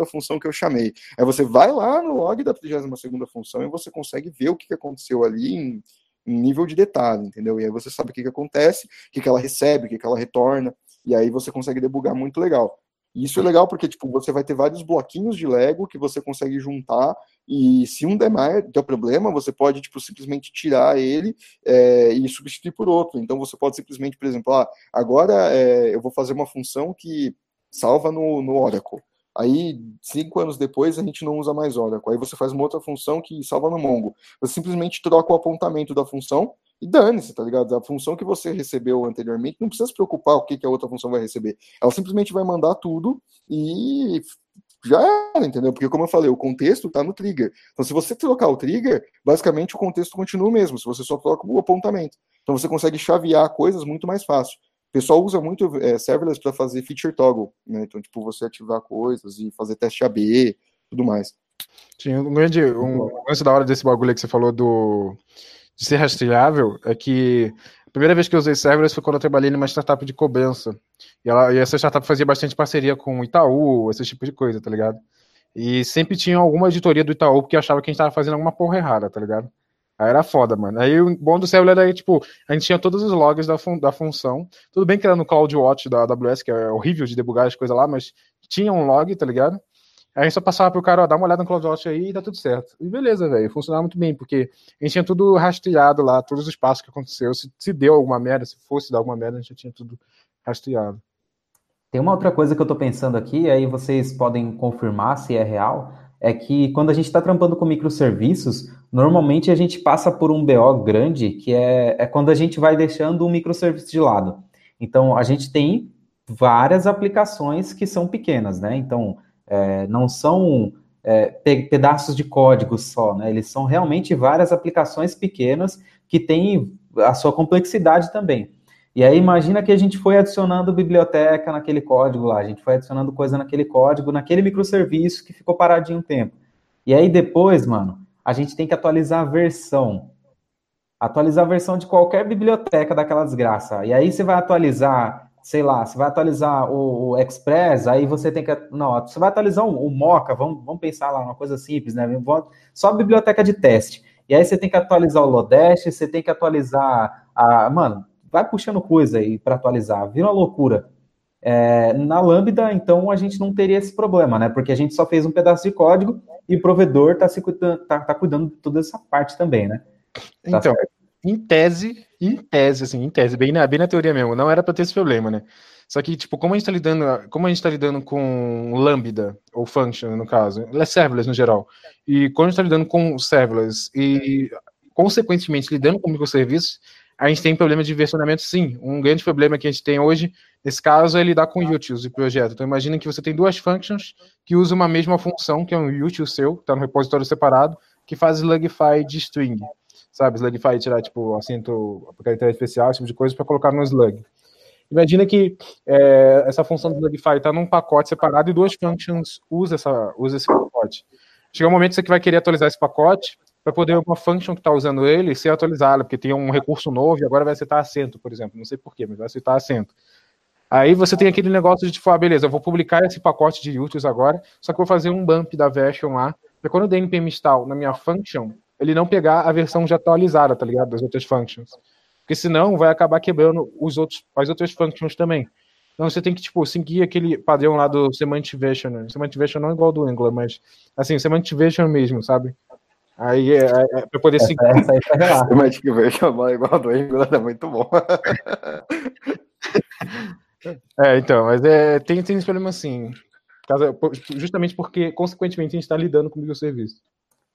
S3: função que eu chamei. Aí você vai lá no log da 32 função e você consegue ver o que aconteceu ali em nível de detalhe, entendeu? E aí você sabe o que, que acontece, o que, que ela recebe, o que, que ela retorna, e aí você consegue debugar muito legal. E isso é legal porque, tipo, você vai ter vários bloquinhos de Lego que você consegue juntar e se um der mais, problema, você pode, tipo, simplesmente tirar ele é, e substituir por outro. Então, você pode simplesmente, por exemplo, ah, agora é, eu vou fazer uma função que salva no, no Oracle. Aí, cinco anos depois, a gente não usa mais Oracle. Aí você faz uma outra função que salva no Mongo. Você simplesmente troca o apontamento da função e dane-se, tá ligado? A função que você recebeu anteriormente, não precisa se preocupar o que, que a outra função vai receber. Ela simplesmente vai mandar tudo e já era, entendeu? Porque, como eu falei, o contexto está no trigger. Então, se você trocar o trigger, basicamente o contexto continua o mesmo, se você só troca o apontamento. Então, você consegue chavear coisas muito mais fácil. O pessoal usa muito é, serverless para fazer feature toggle, né? Então, tipo, você ativar coisas e fazer teste AB, tudo mais.
S2: Sim, um grande um lance da hora desse bagulho que você falou do de ser rastreável é que a primeira vez que eu usei serverless foi quando eu trabalhei numa startup de cobrança. E, ela, e essa startup fazia bastante parceria com o Itaú, esse tipo de coisa, tá ligado? E sempre tinha alguma editoria do Itaú que achava que a gente tava fazendo alguma porra errada, tá ligado? Aí era foda, mano. Aí o bom do serverless era, tipo, a gente tinha todos os logs da, fun da função. Tudo bem que era no CloudWatch da AWS, que é horrível de debugar as coisas lá, mas tinha um log, tá ligado? Aí só passava pro cara, ó, dá uma olhada no CloudWatch aí e dá tudo certo. E beleza, velho, funcionava muito bem, porque a gente tinha tudo rastreado lá, todos os passos que aconteceu. Se, se deu alguma merda, se fosse dar alguma merda, a gente já tinha tudo rastreado.
S1: Tem uma outra coisa que eu tô pensando aqui, aí vocês podem confirmar se é real, é que quando a gente está trampando com microserviços, normalmente a gente passa por um BO grande, que é, é quando a gente vai deixando o microserviço de lado. Então, a gente tem várias aplicações que são pequenas, né? Então, é, não são é, pedaços de código só, né? Eles são realmente várias aplicações pequenas que têm a sua complexidade também. E aí imagina que a gente foi adicionando biblioteca naquele código lá, a gente foi adicionando coisa naquele código, naquele microserviço que ficou paradinho um tempo. E aí depois, mano, a gente tem que atualizar a versão. Atualizar a versão de qualquer biblioteca daquela desgraça. E aí você vai atualizar, sei lá, você vai atualizar o, o Express, aí você tem que. Não, você vai atualizar o, o Mocha, vamos, vamos pensar lá, uma coisa simples, né? Só a biblioteca de teste. E aí você tem que atualizar o Lodash, você tem que atualizar a. Mano, vai puxando coisa aí para atualizar, vira uma loucura. É, na Lambda, então, a gente não teria esse problema, né? Porque a gente só fez um pedaço de código e o provedor está cuidando, tá, tá cuidando de toda essa parte também, né?
S2: Tá então, certo? em tese, em tese, assim, em tese, bem na, bem na teoria mesmo, não era para ter esse problema, né? Só que, tipo, como a gente está lidando, como a gente está lidando com Lambda, ou Function, no caso, é serverless no geral, e quando a gente está lidando com serverless e, consequentemente, lidando com microserviços, a gente tem problema de versionamento, sim. Um grande problema que a gente tem hoje, nesse caso, é lidar com utils de projeto. Então, imagina que você tem duas functions que usam uma mesma função, que é um util seu, está no repositório separado, que faz slugify de string. Sabe, slugify tirar, tipo, acento, caractere especial, esse tipo de coisa, para colocar no slug. Imagina que é, essa função do slugify está num pacote separado e duas functions usam usa esse pacote. Chega um momento que você vai querer atualizar esse pacote, para poder uma function que está usando ele ser atualizada, porque tem um recurso novo e agora vai aceitar acento, por exemplo. Não sei porquê, mas vai aceitar acento. Aí você tem aquele negócio de tipo, ah, beleza, eu vou publicar esse pacote de utils agora, só que eu vou fazer um bump da version lá, para quando eu der npm install na minha function, ele não pegar a versão já atualizada, tá ligado? Das outras functions. Porque senão vai acabar quebrando os outros, as outras functions também. Então você tem que, tipo, seguir aquele padrão lá do. Semantic version não é igual do Angular, mas, assim, semantic version mesmo, sabe? Aí é, é, é para poder essa, seguir. Essa aí tá
S3: relata. Magic Version é igual do Angular, é muito bom.
S2: é, então, mas é, tem, tem esse problema assim. Justamente porque, consequentemente, a gente está lidando com o microserviço.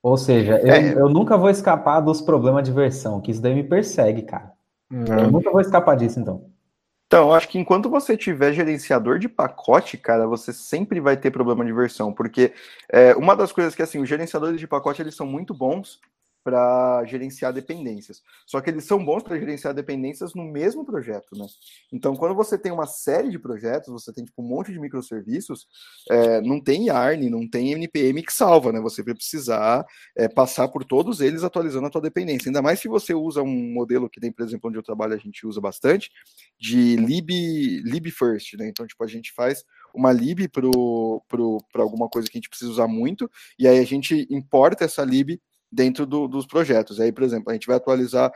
S1: Ou seja, eu, é. eu, nunca vou escapar dos problemas de versão, que isso daí me persegue, cara. Não. Eu nunca vou escapar disso, então.
S3: Então, acho que enquanto você tiver gerenciador de pacote, cara, você sempre vai ter problema de versão, porque é, uma das coisas que, assim, os gerenciadores de pacote, eles são muito bons, para gerenciar dependências. Só que eles são bons para gerenciar dependências no mesmo projeto, né? Então, quando você tem uma série de projetos, você tem tipo, um monte de microserviços, é, não tem YARN, não tem NPM que salva, né? Você vai precisar é, passar por todos eles atualizando a tua dependência. Ainda mais se você usa um modelo que tem, por exemplo, onde eu trabalho, a gente usa bastante, de lib, lib first, né? Então, tipo, a gente faz uma lib para alguma coisa que a gente precisa usar muito, e aí a gente importa essa lib dentro do, dos projetos. Aí, por exemplo, a gente vai atualizar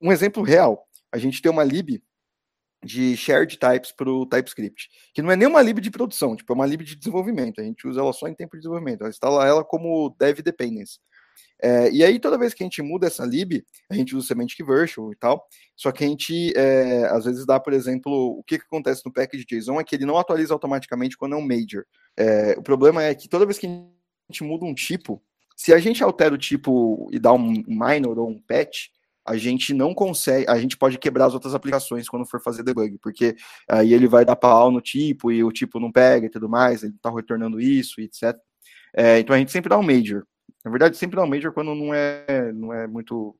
S3: um exemplo real. A gente tem uma lib de shared types para o TypeScript, que não é nem uma lib de produção, tipo, é uma lib de desenvolvimento. A gente usa ela só em tempo de desenvolvimento. Ela instala ela como dev dependence. É, e aí, toda vez que a gente muda essa lib, a gente usa semantic version e tal. Só que a gente, é, às vezes, dá, por exemplo, o que, que acontece no package JSON é que ele não atualiza automaticamente quando é um major. É, o problema é que toda vez que a gente muda um tipo, se a gente altera o tipo e dá um minor ou um patch, a gente não consegue, a gente pode quebrar as outras aplicações quando for fazer debug, porque aí ele vai dar pau no tipo e o tipo não pega e tudo mais, ele tá retornando isso e etc. É, então a gente sempre dá um major. Na verdade, sempre dá um major quando não é, não é muito.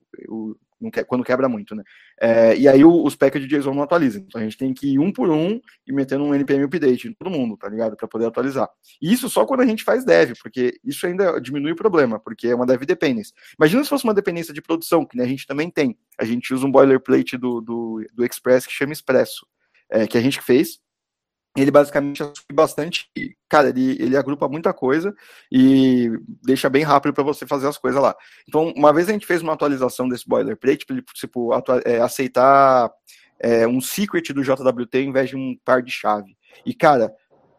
S3: Quando quebra muito, né? É, e aí os packages de JSON não atualizam. Então a gente tem que ir um por um e metendo um npm update em todo mundo, tá ligado? Para poder atualizar. E isso só quando a gente faz dev, porque isso ainda diminui o problema, porque é uma dev dependence. Imagina se fosse uma dependência de produção, que né, a gente também tem. A gente usa um boilerplate do, do, do Express que chama Expresso, é, que a gente fez ele basicamente bastante, cara, ele, ele agrupa muita coisa e deixa bem rápido para você fazer as coisas lá. Então, uma vez a gente fez uma atualização desse boilerplate para ele tipo, é, aceitar é, um secret do JWT em vez de um par de chave. E, cara,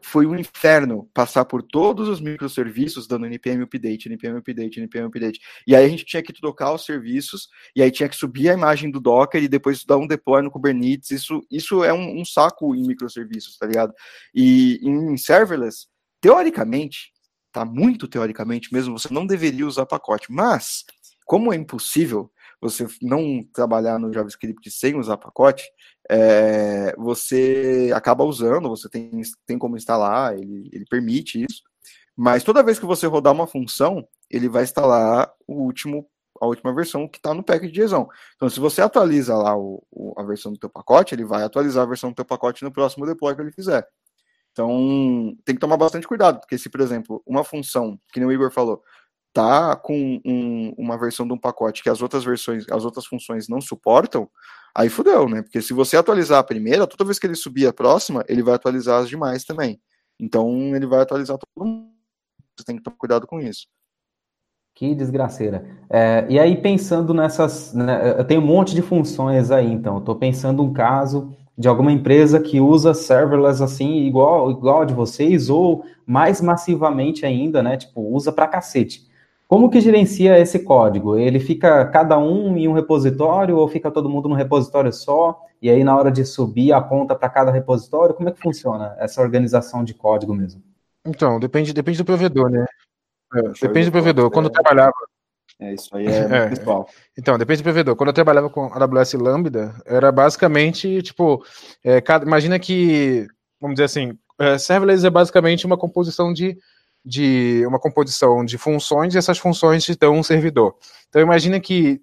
S3: foi um inferno passar por todos os microserviços dando npm update, npm update, npm update. E aí a gente tinha que trocar os serviços, e aí tinha que subir a imagem do Docker e depois dar um deploy no Kubernetes. Isso, isso é um, um saco em microserviços, tá ligado? E em serverless, teoricamente, tá muito teoricamente mesmo, você não deveria usar pacote, mas como é impossível você não trabalhar no JavaScript sem usar pacote, é, você acaba usando, você tem, tem como instalar, ele, ele permite isso, mas toda vez que você rodar uma função, ele vai instalar o último a última versão que está no package de JSON. Então, se você atualiza lá o, o, a versão do teu pacote, ele vai atualizar a versão do teu pacote no próximo deploy que ele fizer. Então, tem que tomar bastante cuidado, porque se, por exemplo, uma função, que nem o Igor falou, tá com um, uma versão de um pacote que as outras versões, as outras funções não suportam, aí fudeu, né? Porque se você atualizar a primeira, toda vez que ele subir a próxima, ele vai atualizar as demais também. Então ele vai atualizar todo mundo. Você tem que tomar cuidado com isso.
S1: Que desgraceira. É, e aí, pensando nessas. Né, eu tenho um monte de funções aí, então. Estou pensando um caso de alguma empresa que usa serverless assim, igual, igual a de vocês, ou mais massivamente ainda, né? Tipo, usa pra cacete. Como que gerencia esse código? Ele fica cada um em um repositório ou fica todo mundo num repositório só? E aí, na hora de subir, aponta para cada repositório? Como é que funciona essa organização de código mesmo?
S2: Então, depende, depende do provedor, né? É, depende do provedor. Quando eu trabalhava.
S3: É, isso aí é, é principal.
S2: Então, depende do provedor. Quando eu trabalhava com AWS Lambda, era basicamente, tipo, é, cada, imagina que, vamos dizer assim, é, serverless é basicamente uma composição de de uma composição de funções e essas funções te dão um servidor. Então imagina que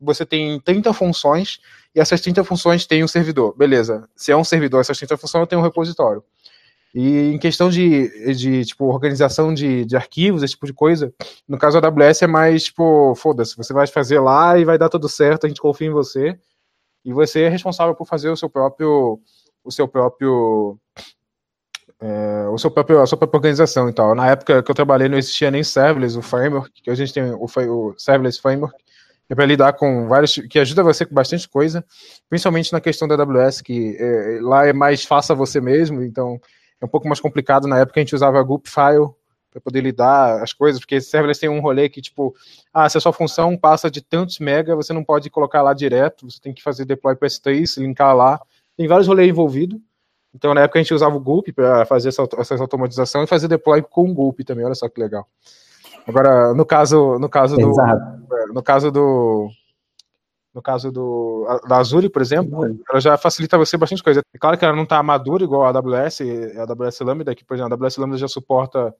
S2: você tem 30 funções e essas 30 funções têm um servidor. Beleza. Se é um servidor, essas 30 funções tenho um repositório. E em questão de, de tipo, organização de, de arquivos, esse tipo de coisa, no caso da AWS é mais, tipo, foda-se, você vai fazer lá e vai dar tudo certo, a gente confia em você. E você é responsável por fazer o seu próprio, o seu próprio é, o seu próprio, a sua própria organização e tal. Na época que eu trabalhei não existia nem serverless, o framework, que a gente tem o, o serverless framework, é para lidar com vários, que ajuda você com bastante coisa, principalmente na questão da AWS, que é, lá é mais faça você mesmo, então é um pouco mais complicado. Na época a gente usava Group File para poder lidar as coisas, porque serverless tem um rolê que, tipo, ah, se a sua função passa de tantos mega, você não pode colocar lá direto, você tem que fazer deploy para S3, linkar lá. Tem vários rolês envolvidos. Então, na época, a gente usava o Gulp para fazer essa, essa automatização e fazer deploy com o Gulp também. Olha só que legal. Agora, no caso, no caso do, é, no caso do, no caso do da Azure, por exemplo, ela já facilita você bastante coisa. É claro que ela não está madura igual a AWS, a AWS Lambda, que por exemplo, a AWS Lambda já suporta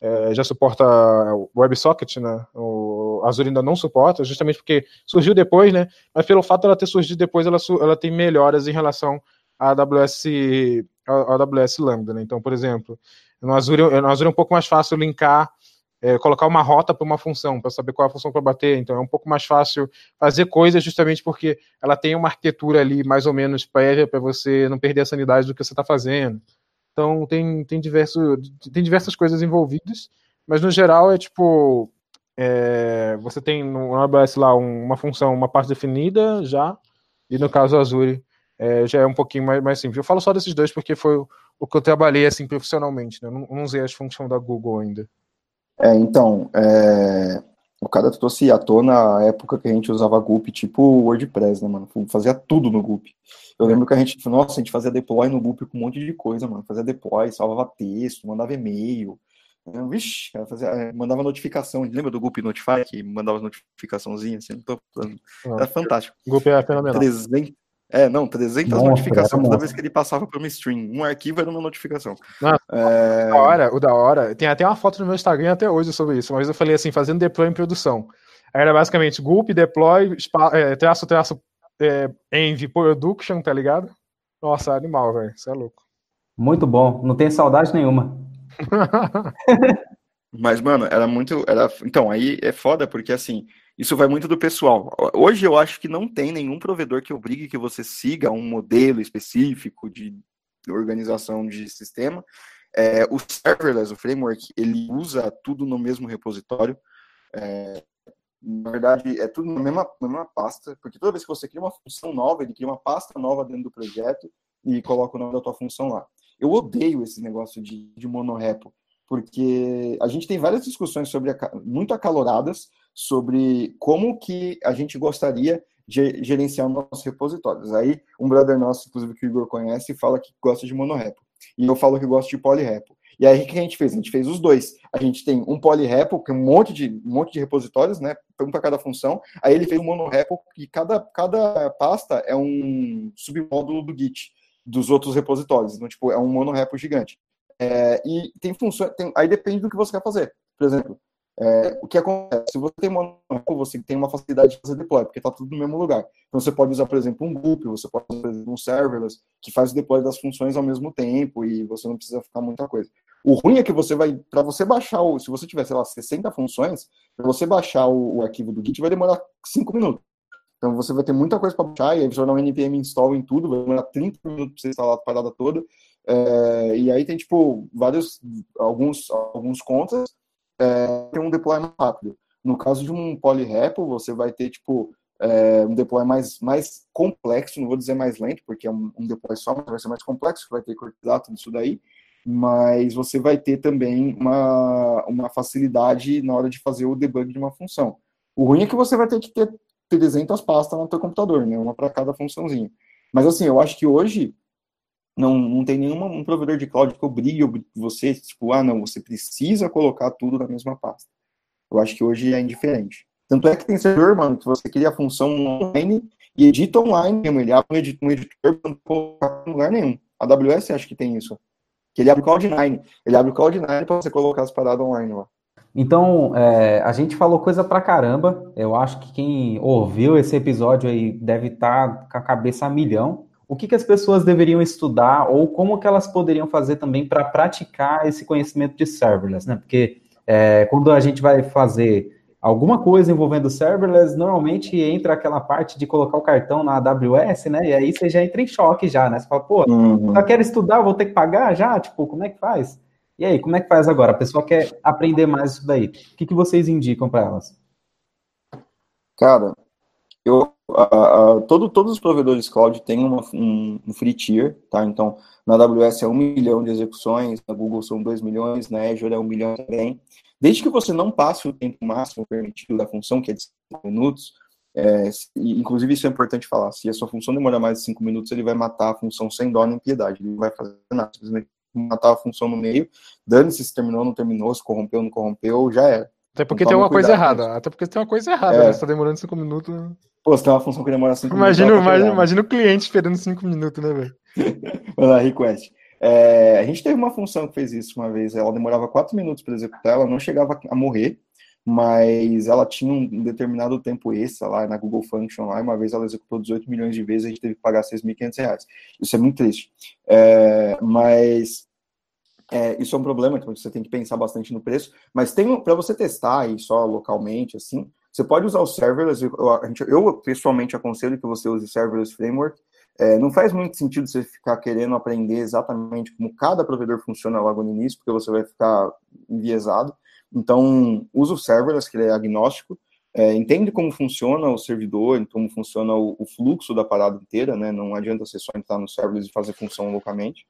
S2: é, já suporta WebSocket, né? O Azure ainda não suporta, justamente porque surgiu depois, né? Mas pelo fato de ela ter surgido depois, ela, ela tem melhoras em relação a AWS, a AWS Lambda. Né? Então, por exemplo, no Azure, no Azure é um pouco mais fácil linkar, é, colocar uma rota para uma função, para saber qual é a função para bater. Então, é um pouco mais fácil fazer coisas justamente porque ela tem uma arquitetura ali mais ou menos prévia para você não perder a sanidade do que você está fazendo. Então, tem, tem, diverso, tem diversas coisas envolvidas, mas no geral é tipo. É, você tem no AWS lá uma função, uma parte definida já, e no caso Azure é, já é um pouquinho mais, mais simples. Eu falo só desses dois porque foi o, que eu trabalhei assim profissionalmente, né? Não, não usei as funções da Google ainda.
S3: É, então, é... o cara trouxe à tona a época que a gente usava Gulp, tipo WordPress, né, mano? Fazia tudo no Gulp. Eu lembro que a gente, nossa, a gente fazia deploy no Gulp com um monte de coisa, mano. Fazia deploy, salvava texto, mandava e-mail. Vixe, fazia, é, mandava notificação. Lembra do Goop Notify que mandava notificaçãozinha? Assim, tô, era fantástico.
S2: Goop é fenomenal.
S3: 300, é, não, 300 Nossa, notificações toda vez que ele passava por uma stream. Um arquivo era uma notificação.
S2: Nossa, é... o da hora, o da hora. Tem até uma foto no meu Instagram até hoje sobre isso. Uma vez eu falei assim, fazendo deploy em produção. Aí era basicamente gulp, deploy, é, traço, traço, é, env, production, tá ligado? Nossa, animal, velho. Isso é louco.
S1: Muito bom. Não tem saudade nenhuma.
S3: Mas, mano, era muito. Era... Então, aí é foda, porque assim, isso vai muito do pessoal. Hoje eu acho que não tem nenhum provedor que obrigue que você siga um modelo específico de organização de sistema. É, o serverless, o framework, ele usa tudo no mesmo repositório. É, na verdade, é tudo na mesma, na mesma pasta, porque toda vez que você cria uma função nova, ele cria uma pasta nova dentro do projeto e coloca o nome da tua função lá. Eu odeio esse negócio de, de monorepo, porque a gente tem várias discussões sobre muito acaloradas sobre como que a gente gostaria de gerenciar nossos repositórios. Aí, um brother nosso, inclusive que o Igor conhece, fala que gosta de monorepo. E eu falo que gosto de polyrepo. E aí, o que a gente fez? A gente fez os dois. A gente tem um polyrepo, que é um monte de, um monte de repositórios, né? Um para cada função. Aí ele fez um monorepo, e cada, cada pasta é um submódulo do Git, dos outros repositórios. Então, tipo, é um monorepo gigante. É, e tem funções, tem, aí depende do que você quer fazer. Por exemplo, é, o que acontece? Se você tem uma você tem uma facilidade de fazer deploy, porque está tudo no mesmo lugar. Então você pode usar, por exemplo, um group, você pode usar, um serverless, que faz o deploy das funções ao mesmo tempo e você não precisa ficar muita coisa. O ruim é que você vai, para você baixar, o, se você tiver, sei lá, 60 funções, para você baixar o, o, arquivo do Git vai demorar 5 minutos. Então você vai ter muita coisa para baixar, e aí você vai dar um npm install em tudo, vai demorar 30 minutos para você instalar a parada toda. É, e aí tem, tipo, vários, alguns, alguns contas é, ter um deploy mais rápido. No caso de um polyrepo, você vai ter, tipo, é, um deploy mais, mais complexo, não vou dizer mais lento, porque é um, um deploy só, mas vai ser mais complexo, vai ter cortar tudo isso daí, mas você vai ter também uma, uma facilidade na hora de fazer o debug de uma função. O ruim é que você vai ter que ter 300 pastas no seu computador, né? Uma para cada funçãozinha. Mas assim, eu acho que hoje não, não tem nenhum um provedor de cloud que obrigue você, tipo, ah, não, você precisa colocar tudo na mesma pasta. Eu acho que hoje é indiferente. Tanto é que tem servidor, mano, que você cria a função online e edita online mesmo. Ele abre um editor, um editor não colocar em lugar nenhum. A AWS acho que tem isso. Que ele abre o Cloud9. Ele abre o Cloud9 para você colocar as paradas online lá.
S1: Então, é, a gente falou coisa pra caramba. Eu acho que quem ouviu esse episódio aí deve estar tá com a cabeça a milhão o que, que as pessoas deveriam estudar ou como que elas poderiam fazer também para praticar esse conhecimento de serverless, né? Porque é, quando a gente vai fazer alguma coisa envolvendo serverless, normalmente entra aquela parte de colocar o cartão na AWS, né? E aí você já entra em choque já, né? Você fala, pô, uhum. eu quero estudar, vou ter que pagar já? Tipo, como é que faz? E aí, como é que faz agora? A pessoa quer aprender mais isso daí. O que, que vocês indicam para elas?
S3: Cara, eu, a, a, todo, todos os provedores cloud têm uma, um, um, free tier, tá? Então, na AWS é um milhão de execuções, na Google são 2 milhões, na Azure é um milhão também. Desde que você não passe o tempo máximo permitido da função, que é de 5 minutos, é, inclusive isso é importante falar, se a sua função demorar mais de 5 minutos, ele vai matar a função sem dó nem piedade, ele não vai fazer nada, simplesmente matar a função no meio, dane-se se terminou, não terminou, se corrompeu, não corrompeu, já era.
S2: Até porque tem uma coisa errada. Até porque tem uma coisa errada, é. né? Você tá demorando 5 minutos.
S3: Pô, você tem uma função que demora 5
S2: minutos. Imagina, imagina o cliente esperando 5 minutos, né, velho?
S3: Vai lá, request. É, a gente teve uma função que fez isso uma vez. Ela demorava 4 minutos para executar, ela não chegava a morrer, mas ela tinha um determinado tempo extra lá na Google Function lá, e uma vez ela executou 18 milhões de vezes, a gente teve que pagar 6.500 reais. Isso é muito triste. É, mas é, isso é um problema, então você tem que pensar bastante no preço, mas tem para você testar aí só localmente, assim, você pode usar o serverless, eu, eu, pessoalmente aconselho que você use serverless framework, é, não faz muito sentido você ficar querendo aprender exatamente como cada provedor funciona logo no início, porque você vai ficar enviesado, então usa o serverless, que ele é agnóstico, é, entende como funciona o servidor, como funciona o, o, fluxo da parada inteira, né? Não adianta você só entrar no serverless e fazer função localmente.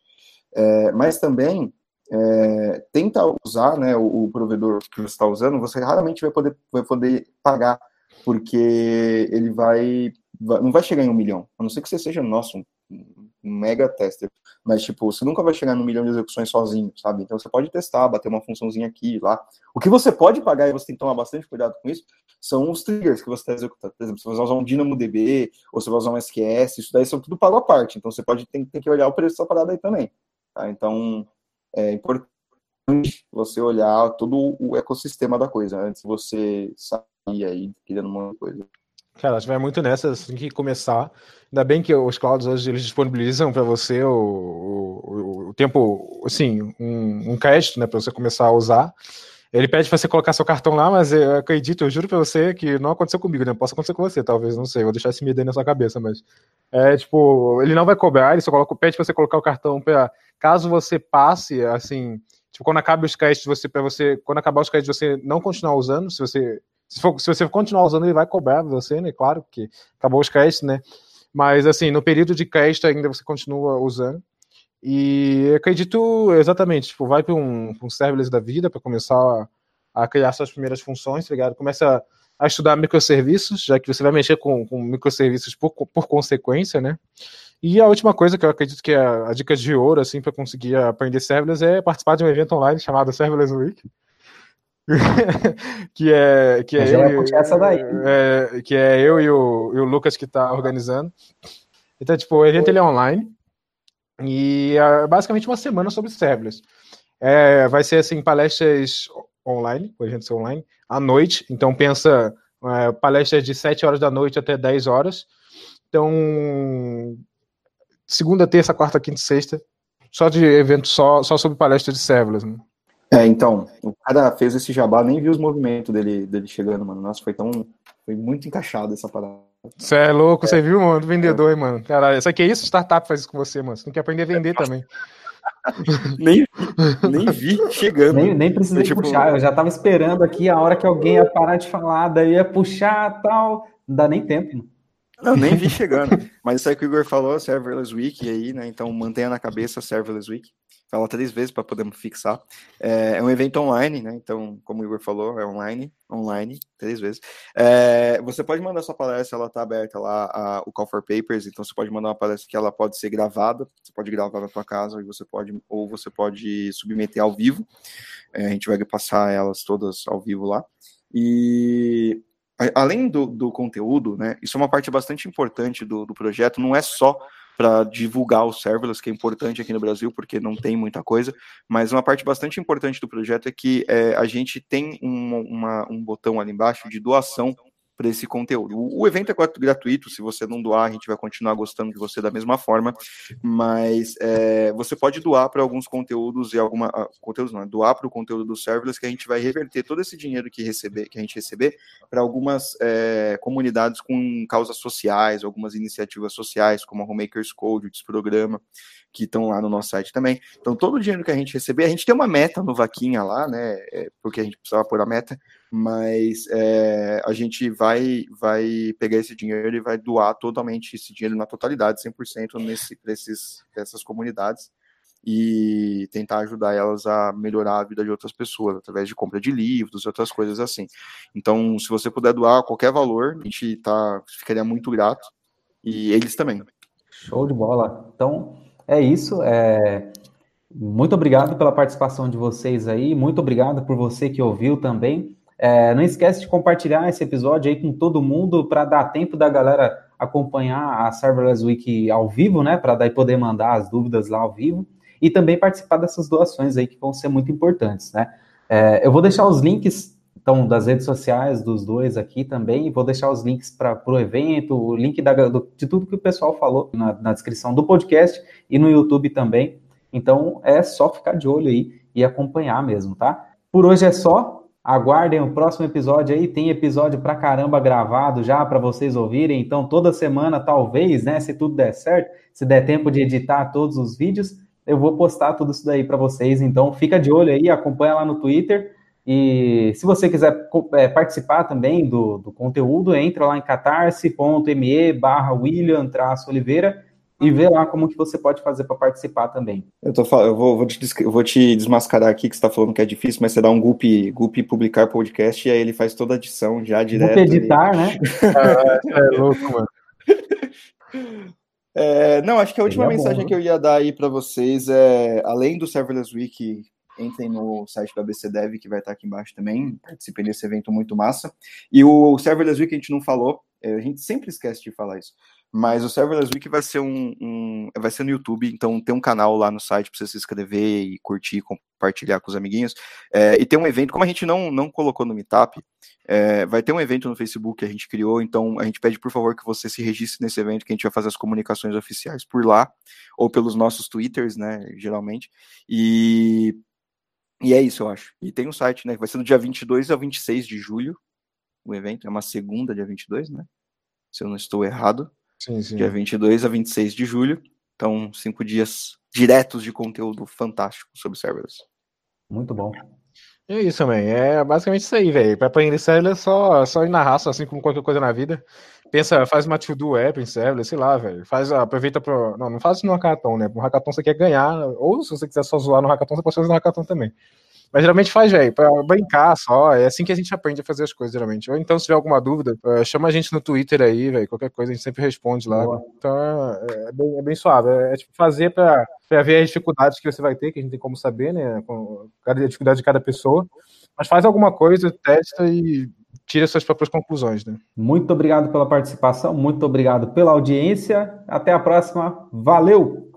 S3: É, mas também é, tenta usar né, o, o, provedor que você está usando, você raramente vai poder, vai poder pagar, porque ele vai, vai, não vai chegar em um milhão, a não ser que você seja, nossa, um um mega tester. Mas, tipo, você nunca vai chegar no milhão de execuções sozinho, sabe? Então você pode testar, bater uma funçãozinha aqui e lá. O que você pode pagar, e você tem que tomar bastante cuidado com isso, são os triggers que você está executando. Por exemplo, se você vai usar um DynamoDB, ou você vai usar um SQS, isso daí são tudo pago à parte. Então você pode ter que olhar o preço dessa parada aí também. Tá? Então, é importante você olhar todo o ecossistema da coisa, antes de você sair aí criando um de coisa.
S2: Cara, a gente vai muito nessa, tem que começar. Ainda bem que os clouds hoje eles disponibilizam para você o, o, o, tempo, assim, um, um crédito, né, para você começar a usar. Ele pede para você colocar seu cartão lá, mas eu acredito, eu juro para você que não aconteceu comigo, né? Posso acontecer com você, talvez, não sei. Vou deixar esse medo aí na sua cabeça, mas é tipo, ele não vai cobrar, ele só coloca, pede para você colocar o cartão para caso você passe, assim, tipo, quando acaba os créditos, você para você, quando acabar os créditos, você não continuar usando, se você se, for, se você continuar usando, ele vai cobrar você, né? Claro, porque acabou os créditos, né? Mas assim, no período de crédito ainda você continua usando. E acredito exatamente, tipo, vai para um, um serverless da vida para começar a, a, criar suas primeiras funções, tá ligado? Começa a estudar microserviços, já que você vai mexer com, com microserviços por, por consequência, né? E a última coisa que eu acredito que é a, dica de ouro, assim, para conseguir aprender serverless é participar de um evento online chamado Serverless Week. que é que é, eu. É, que é eu e o, e o Lucas que está organizando. Então, tipo, o evento ele é online e é basicamente uma semana sobre serverless. É, vai ser assim palestras online, o evento ser online, à noite. Então pensa é, palestras de 7 horas da noite até 10 horas. Então segunda, terça, quarta, quinta e sexta, só de evento só só sobre palestras de serverless. Né?
S3: É, então, o cara fez esse jabá, nem viu os movimentos dele, dele chegando, mano. Nossa, foi tão. Foi muito encaixado essa parada.
S2: Você é louco, você é. viu, mano? Vendedor, hein, mano. Caralho, isso aqui é isso, startup faz isso com você, mano. Você tem que aprender a vender também.
S3: nem, nem vi chegando.
S1: Nem, nem precisei tipo... puxar, eu já tava esperando aqui a hora que alguém ia parar de falar, daí ia puxar tal. Não dá nem tempo, mano.
S3: Não, nem vi chegando. Mas isso aí que o Igor falou, Serverless Week aí, né? Então mantenha na cabeça Serverless Week fala três vezes para podermos fixar. É, é, um evento online, né? Então, como o Igor falou, é online, online, três vezes. É, você pode mandar sua palestra, ela está aberta lá, a, o Call for Papers, então você pode mandar uma palestra que ela pode ser gravada, você pode gravar na sua casa, você pode, ou você pode submeter ao vivo. É, a gente vai passar elas todas ao vivo lá. E além do, do conteúdo, né? Isso é uma parte bastante importante do, do projeto, não é só para divulgar os serverless, que é importante aqui no Brasil, porque não tem muita coisa, mas uma parte bastante importante do projeto é que é, a gente tem um, uma, um botão ali embaixo de doação para esse conteúdo. O, o, evento é gratuito, se você não doar, a gente vai continuar gostando de você da mesma forma, mas é, você pode doar para alguns conteúdos e alguma uh, conteúdos não, doar para o conteúdo do serverless que a gente vai reverter todo esse dinheiro que receber, que a gente receber para algumas é, comunidades com causas sociais, algumas iniciativas sociais, como a Homemakers Code, o Desprograma, que estão lá no nosso site também. Então, todo o dinheiro que a gente receber, a gente tem uma meta no Vaquinha lá, né? É, porque a gente precisava pôr a meta, mas é, a gente vai, vai pegar esse dinheiro e vai doar totalmente esse dinheiro na totalidade, 100% nesse, nesses, nessas comunidades e tentar ajudar elas a melhorar a vida de outras pessoas, através de compra de livros, outras coisas assim. Então, se você puder doar qualquer valor, a gente tá, ficaria muito grato, e eles também.
S1: Show de bola. Então, é isso. É... Muito obrigado pela participação de vocês aí. Muito obrigado por você que ouviu também. É, não esquece de compartilhar esse episódio aí com todo mundo para dar tempo da galera acompanhar a Serverless Week ao vivo, né? Para daí poder mandar as dúvidas lá ao vivo e também participar dessas doações aí que vão ser muito importantes, né? É, eu vou deixar os links então, das redes sociais dos dois aqui também. Vou deixar os links para o evento, o link da, do, de tudo que o pessoal falou na, na, descrição do podcast e no YouTube também. Então, é só ficar de olho aí e acompanhar mesmo, tá? Por hoje é só. Aguardem o próximo episódio aí. Tem episódio pra caramba gravado já para vocês ouvirem. Então, toda semana, talvez, né? Se tudo der certo, se der tempo de editar todos os vídeos, eu vou postar tudo isso daí para vocês. Então, fica de olho aí, acompanha lá no Twitter e se você quiser é, participar também do, do, conteúdo, entra lá em catarse.me barra William Oliveira e vê lá como que você pode fazer para participar também.
S3: Eu, tô, eu, vou, vou, te, eu vou te desmascarar aqui que você está falando que é difícil, mas você dá um Gup, Gup publicar podcast e aí ele faz toda a edição já direto. Gup
S1: editar, ali. né?
S2: ah, é louco, mano.
S3: É, não, acho que a última Seria mensagem bom, que eu ia dar aí para vocês é, além do Serverless Week, entrem no site do ABC Dev, que vai estar aqui embaixo também, participem desse evento muito massa. E o Serverless Week a gente não falou, é, a gente sempre esquece de falar isso. Mas o Serverless Week vai ser um, um, vai ser no YouTube, então tem um canal lá no site para você se inscrever e curtir, compartilhar com os amiguinhos. É, e tem um evento, como a gente não, não colocou no Meetup, é, vai ter um evento no Facebook que a gente criou, então a gente pede por favor que você se registre nesse evento, que a gente vai fazer as comunicações oficiais por lá, ou pelos nossos Twitters, né, geralmente. E, e é isso, eu acho. E tem um site, né, que vai ser do dia 22 ao 26 de julho, o evento, é uma segunda, dia 22, né? Se eu não estou errado. Sim, sim. Dia 22 a 26 de julho. Então, cinco dias diretos de conteúdo fantástico sobre serverless.
S1: Muito bom.
S2: É isso também. É basicamente isso aí, velho. Para aprender serverless é só, só ir na raça, assim como qualquer coisa na vida. Pensa, faz uma to-do app em serverless, sei lá, velho. Faz, aproveita para Não, não faz isso no hackathon, né? No hackathon você quer ganhar, ou se você quiser só zoar no hackathon, você pode fazer no hackathon também. Mas geralmente faz, velho, pra brincar só. É assim que a gente aprende a fazer as coisas, geralmente. Ou então, se tiver alguma dúvida, uh, chama a gente no Twitter aí, velho. Qualquer coisa a gente sempre responde lá. Boa. Então é, é, bem, é, bem, suave. É, é tipo fazer pra, pra ver as dificuldades que você vai ter, que a gente tem como saber, né? Com cada dificuldade de cada pessoa. Mas faz alguma coisa, testa e tira suas próprias conclusões, né?
S1: Muito obrigado pela participação, muito obrigado pela audiência. Até a próxima. Valeu!